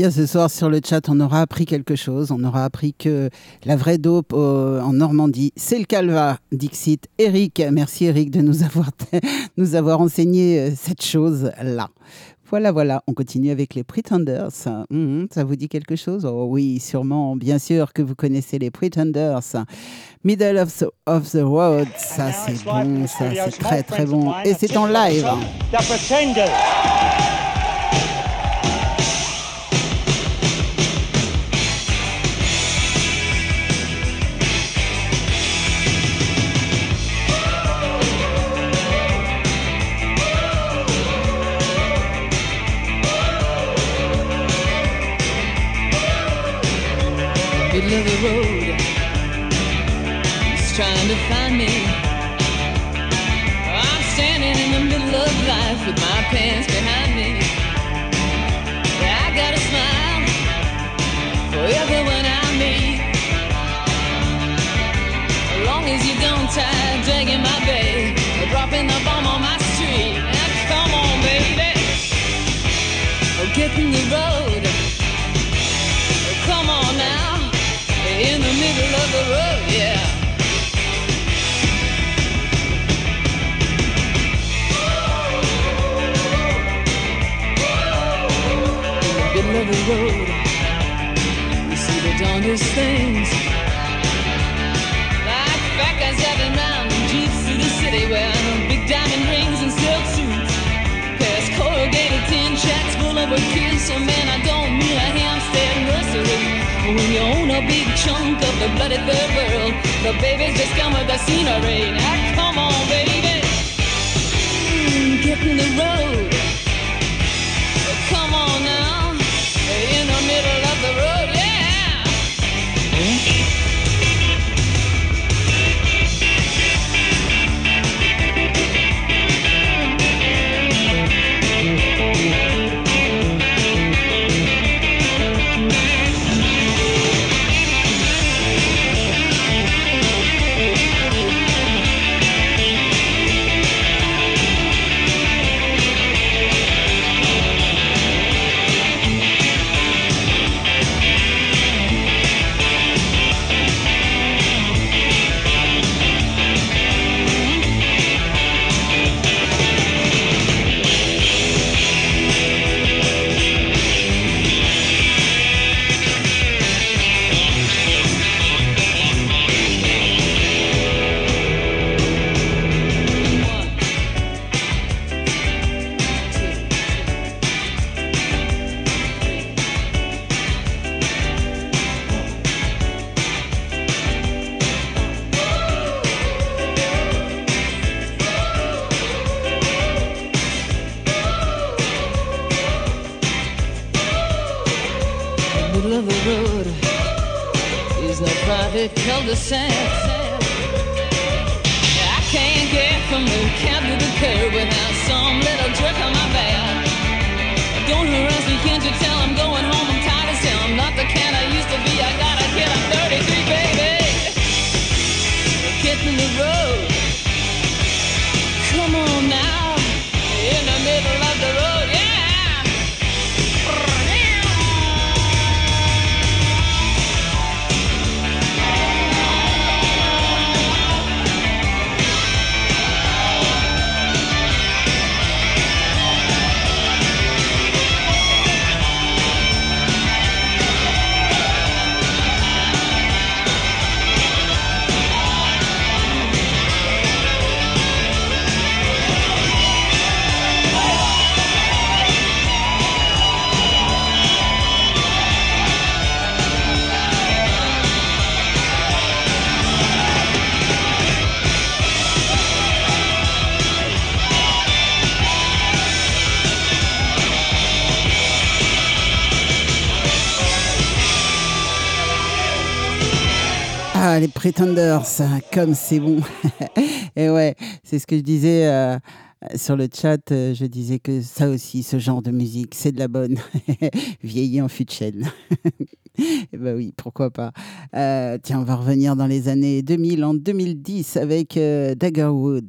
Bien ce soir sur le chat, on aura appris quelque chose. On aura appris que la vraie dope euh, en Normandie, c'est le calva. Dixit, Eric, merci Eric de nous avoir, [LAUGHS] nous avoir enseigné euh, cette chose-là. Voilà, voilà, on continue avec les Pretenders. Mhm, ça vous dit quelque chose? Oh oui, sûrement, bien sûr que vous connaissez les Pretenders. Middle of the, of the Road, ça c'est bon, ça c'est très très bon. Et c'est en live. The Pretenders. Middle of the road. He's trying to find me. The road, you see the darndest things. Like fat guys driving around in jeeps through the city wearing big diamond rings and silk suits. Past corrugated tin shacks full of kids. So man, I don't mean a Hampstead nursery. When you own a big chunk of the bloody third world, the babies just come with the scenery. Now come on, baby, Mm, get in the road. Pretenders, comme c'est bon. [LAUGHS] Et ouais, c'est ce que je disais euh, sur le chat. euh, je disais que ça aussi, ce genre de musique, c'est de la bonne. [LAUGHS] Vieillie en fût de. Et [LAUGHS] bah oui, pourquoi pas. Euh, tiens, on va revenir dans les années 2000, en 2010, avec Daggerwood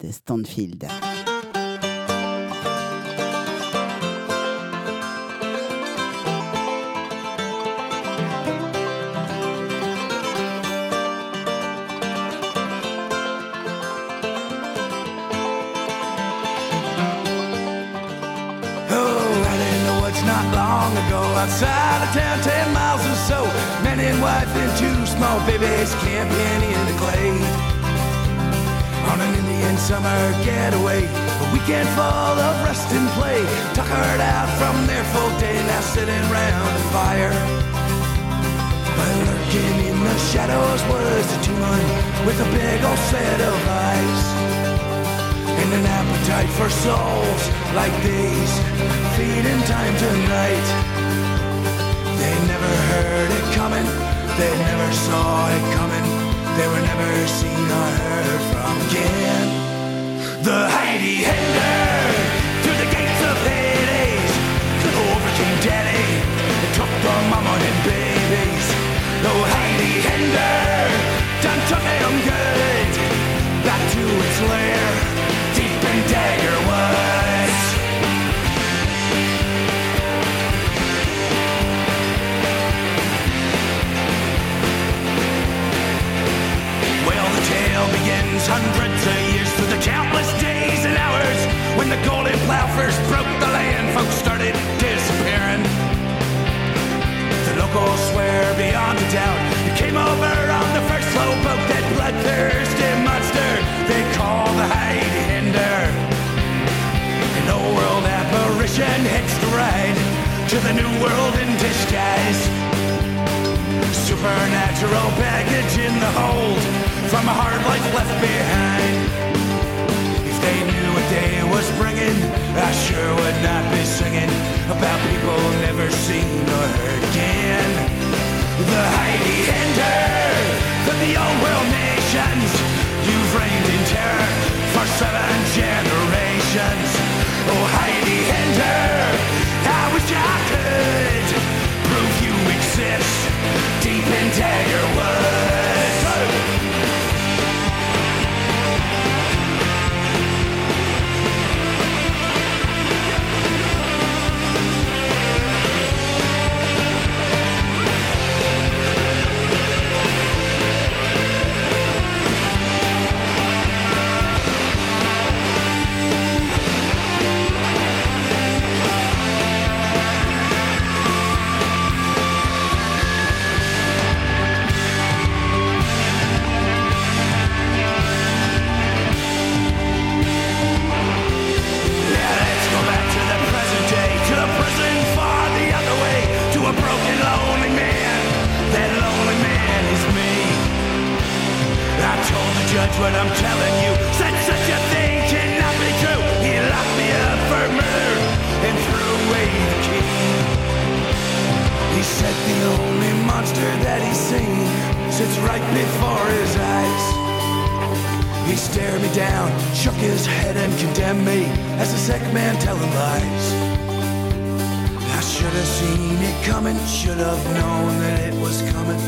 de Stanfield. Outside of town, ten miles or so. Man and wife and two small babies camping in the glade. On an Indian summer getaway, a weekend full of rest and play. Tuckered out from their full day, now sitting round the fire. But lurking in the shadows was a two-man with a big old set of eyes and an appetite for souls like these, feeding time tonight. They never heard it coming, they never saw it coming, they were never seen or heard from again. The Heidi Hinder through the gates of Hades, overcame Daddy. And took the mama and babies. The Heidi Hinder done took him good. Back to its lair hundreds of years through the countless days and hours when the golden plow first broke world in disguise. Supernatural baggage in the hold from a hard life left behind. If they knew what day was bringing, I sure would not be singing about people never seen or heard again. The Heidi Hinder from the old world nations, you've reigned in terror for seven generations deep into your world. Condemned me as a sick man telling lies. I should have seen it coming, should have known that it was coming.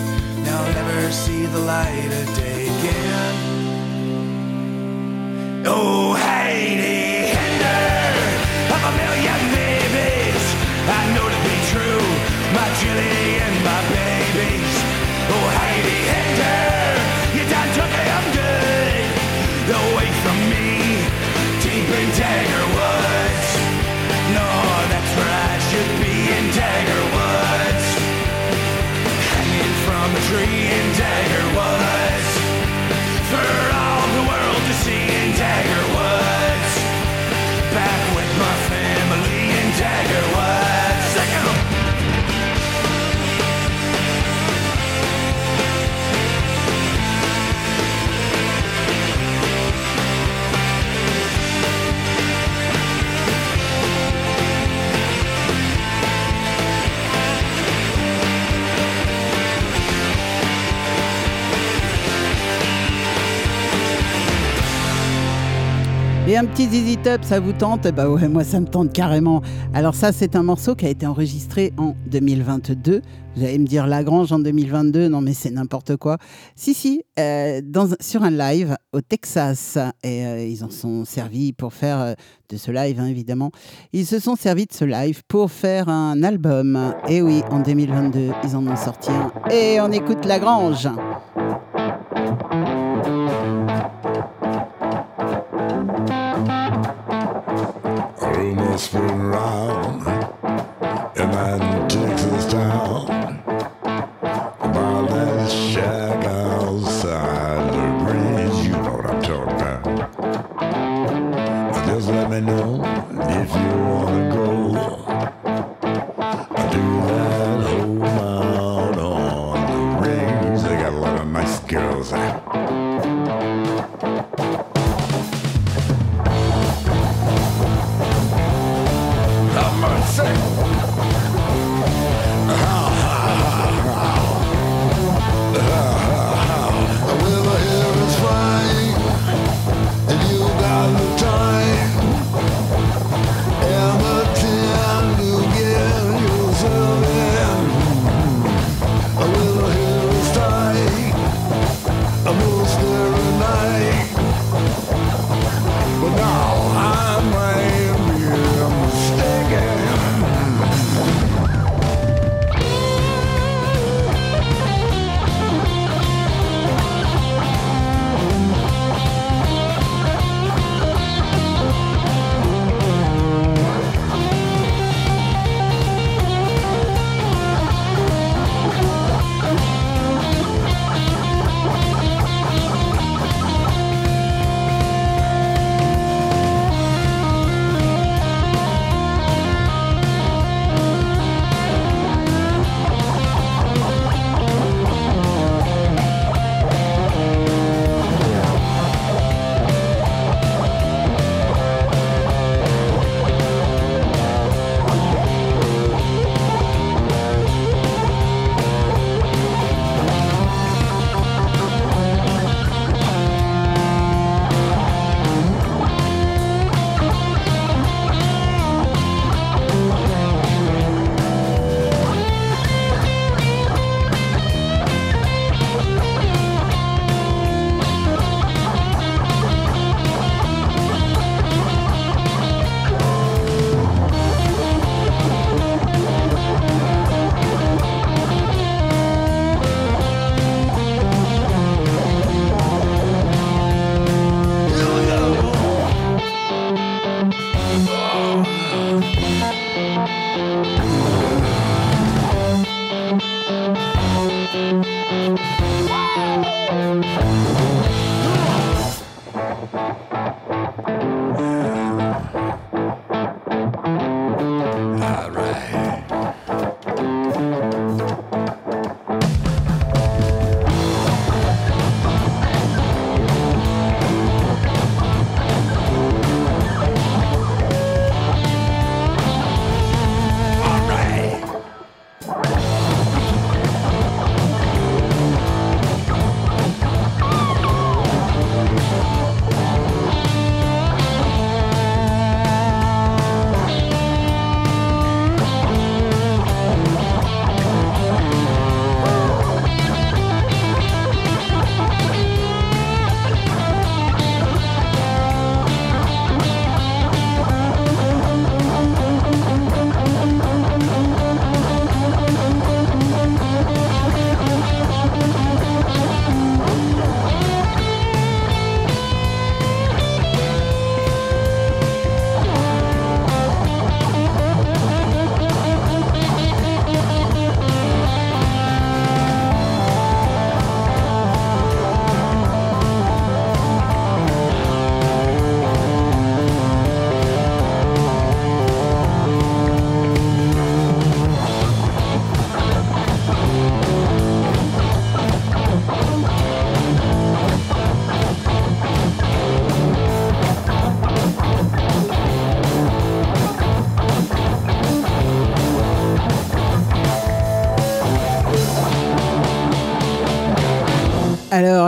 Now I'll never see the light of day again. Oh, Heidi Hinder of a million babies, I know to be true, my Jilly and my babies. Oh, Heidi Hinder, Et un petit Zizi Top, ça vous tente? Bah ouais, moi ça me tente carrément. Alors ça, c'est un morceau qui a été enregistré en 2022. Vous allez me dire Lagrange en 2022, non mais c'est n'importe quoi. Si, si, euh, sur un live au Texas. Et euh, ils en sont servis pour faire euh, de ce live, hein, évidemment. Ils se sont servis de ce live pour faire un album. Et oui, en 2022, ils en ont sorti un. Et on écoute Lagrange. gospel around, and I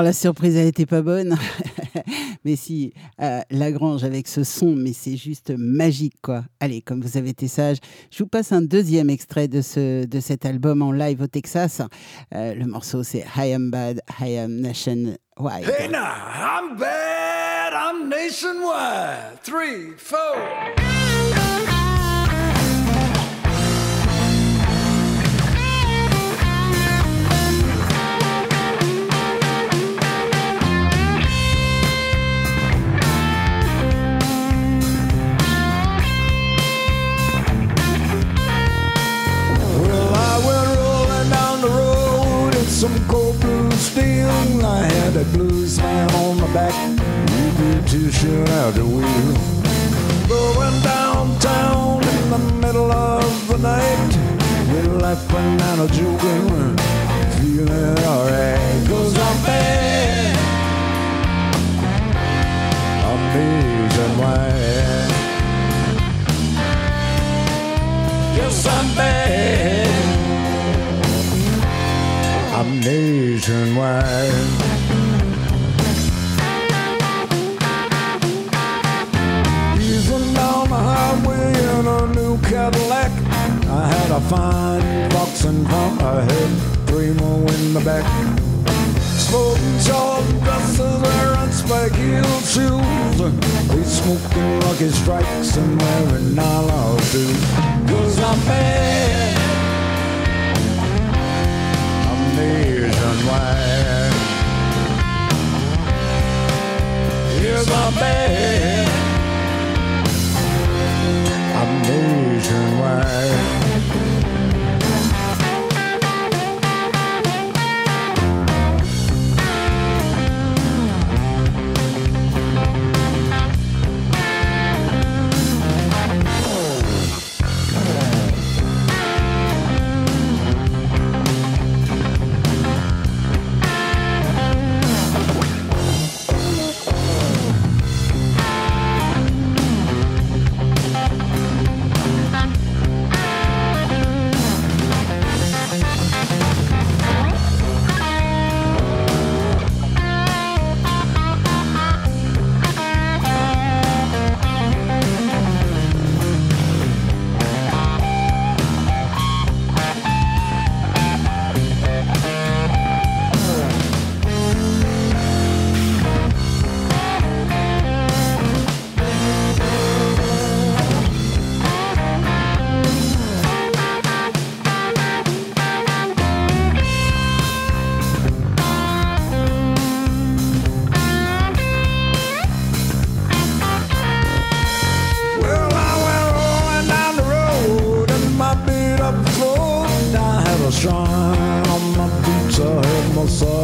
La surprise, elle était pas bonne. [LAUGHS] mais si, euh, Lagrange avec ce son, mais c'est juste magique, quoi. Allez, comme vous avez été sage, je vous passe un deuxième extrait de, ce, de cet album en live au Texas. Euh, le morceau, c'est I Am Bad, I Am Nationwide. Hey I'm bad, I'm nationwide. Three, four. I had a blues man on my back. You did too soon out the wheel. Going downtown in the middle of the night. We're banana and a joking. Feeling alright. Goes on bad. Amazing why. Yes, I'm bad. I'm nationwide. Cadillac. I had a fine box in front, I had three more in the back. Smoking short dresses, wearing spike heel shoes. They smoking lucky strikes and wearing nylon too. Cause I'm bad. I'm nationwide. Yes, I'm bad. I'm nationwide. Well,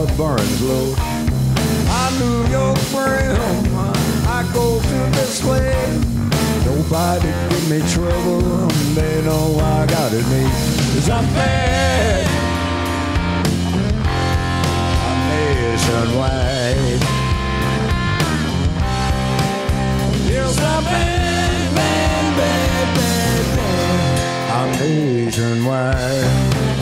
my sideburns low. I New York brim, I go to this way. Nobody give me trouble, they know I got it made. Cause I'm bad. I'm nationwide. Yes, I'm bad, bad, bad, bad, bad. I'm nationwide.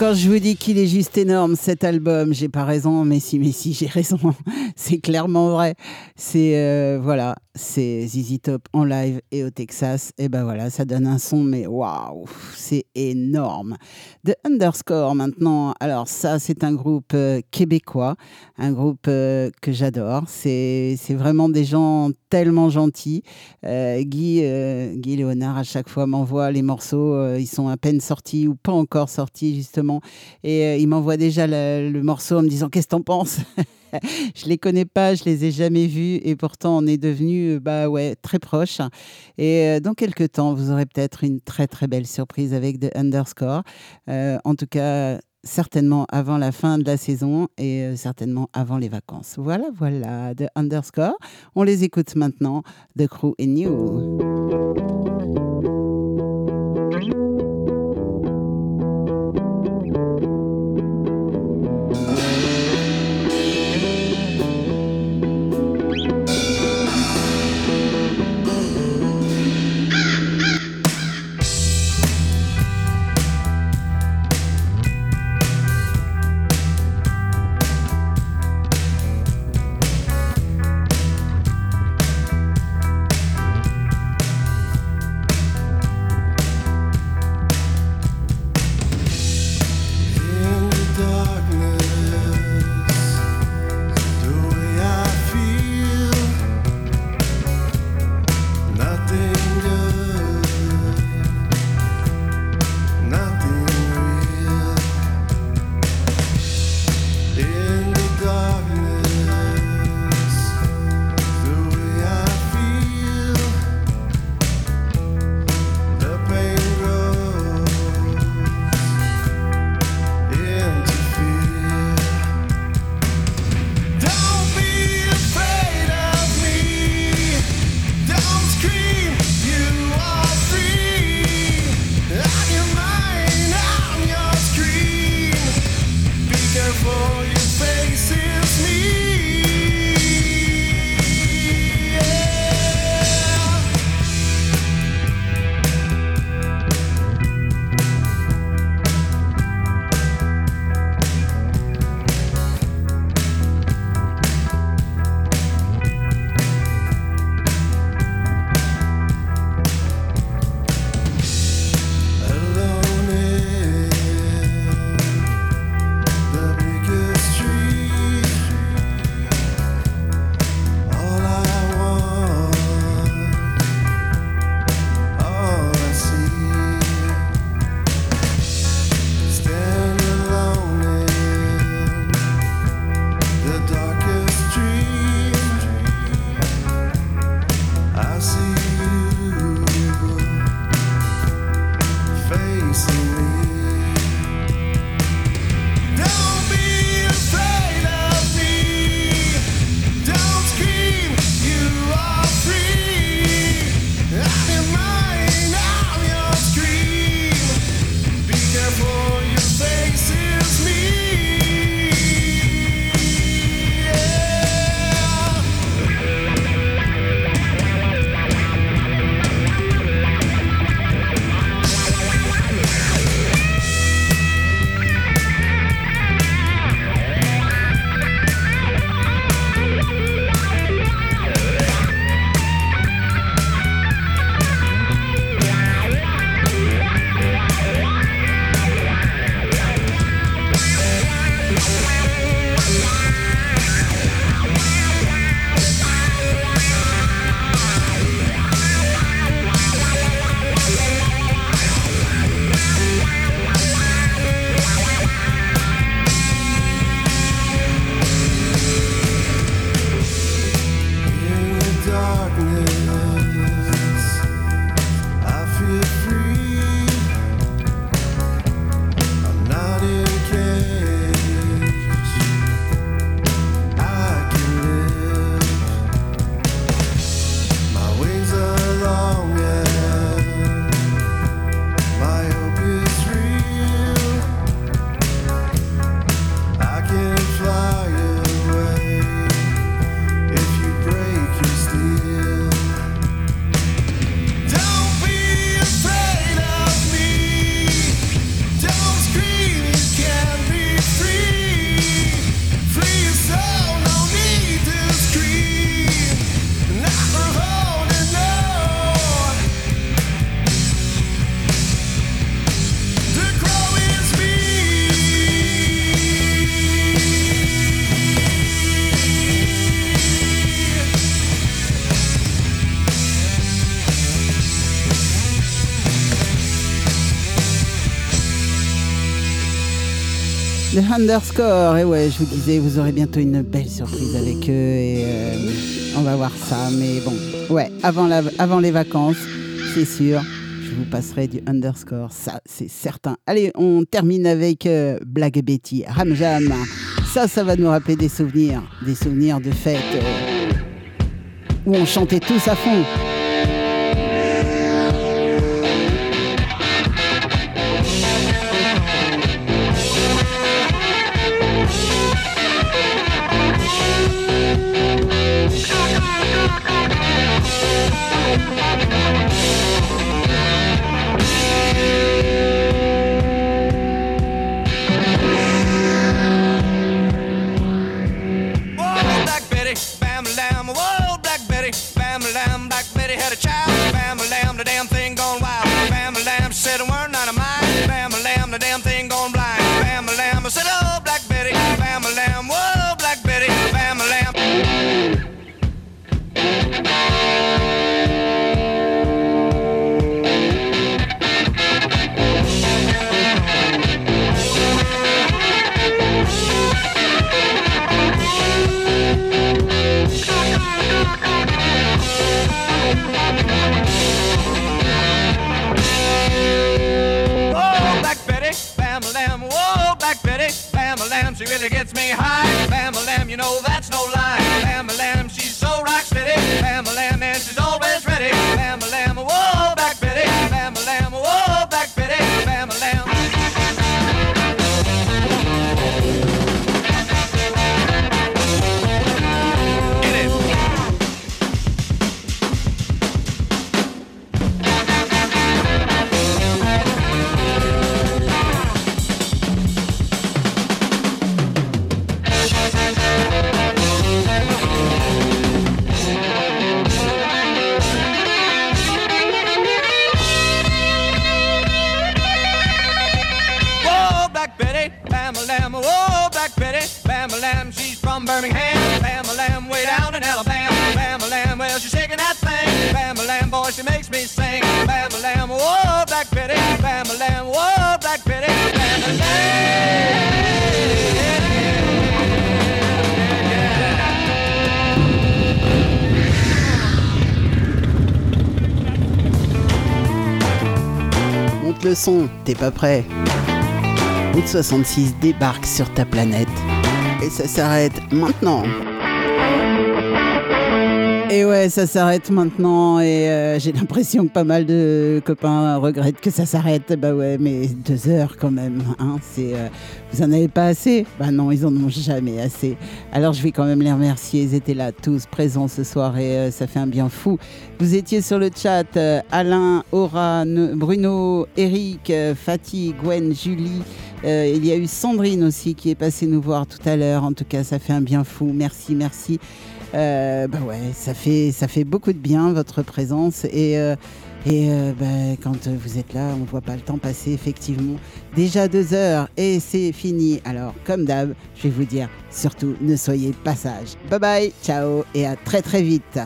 Quand je vous dis qu'il est juste énorme, cet album, j'ai pas raison, mais si, mais si, j'ai raison. [LAUGHS] C'est clairement vrai. C'est, euh, voilà, c'est ZZ Top en live et au Texas. Et ben voilà, ça donne un son, mais waouh, c'est énorme. The Underscore maintenant. Alors, ça, c'est un groupe euh, québécois, un groupe euh, que j'adore. C'est, vraiment des gens tellement gentils. Guy, Guy Léonard, à chaque fois, m'envoie les morceaux. ils sont à peine sortis ou pas encore sortis, justement. Et euh, il m'envoie déjà le, morceau en me disant Qu'est-ce que t'en penses? [LAUGHS] Je les connais pas, je les ai jamais vus. Et pourtant, on est devenus bah ouais, très proches. Et euh, dans quelques temps, vous aurez peut-être une très, très belle surprise avec The Underscore. Euh, en tout cas, certainement avant la fin de la saison et euh, certainement avant les vacances. Voilà, voilà, The Underscore. On les écoute maintenant. The Crew est new. Underscore, et ouais, je vous disais, vous aurez bientôt une belle surprise avec eux et euh, on va voir ça. Mais bon, ouais, avant, les vacances, c'est sûr, je vous passerai du Underscore, ça c'est certain. Allez, on termine avec euh, Blague Betty, Ramjam. Ça, ça va nous rappeler des souvenirs, des souvenirs de fêtes euh, où on chantait tous à fond. T'es pas prêt Route 66 débarque sur ta planète. Et ça s'arrête maintenant. Et ouais, ça s'arrête maintenant et euh, j'ai l'impression que pas mal de copains regrettent que ça s'arrête. Bah ouais, mais deux heures quand même. Hein, euh, vous en avez pas assez? Bah non, ils en ont jamais assez. Alors je vais quand même les remercier. Ils étaient là tous présents ce soir et euh, ça fait un bien fou. Vous étiez sur le chat euh, Alain, Aura, Ne- Bruno, Eric, euh, Fatih, Gwen, Julie. Euh, il y a eu Sandrine aussi qui est passée nous voir tout à l'heure. En tout cas, ça fait un bien fou. Merci, merci. Euh, bah ouais, ça fait, ça fait beaucoup de bien votre présence et, euh, et euh, bah, quand vous êtes là, on voit pas le temps passer effectivement. Déjà deux heures et c'est fini. Alors comme d'hab, je vais vous dire surtout ne soyez pas sages. Bye bye, ciao et à très très vite.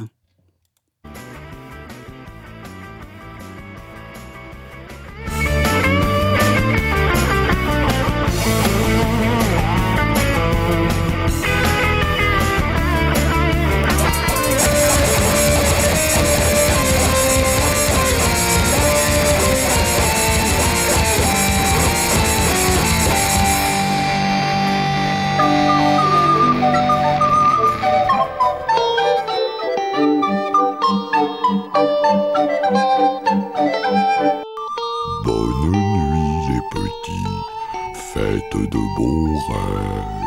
对对不黑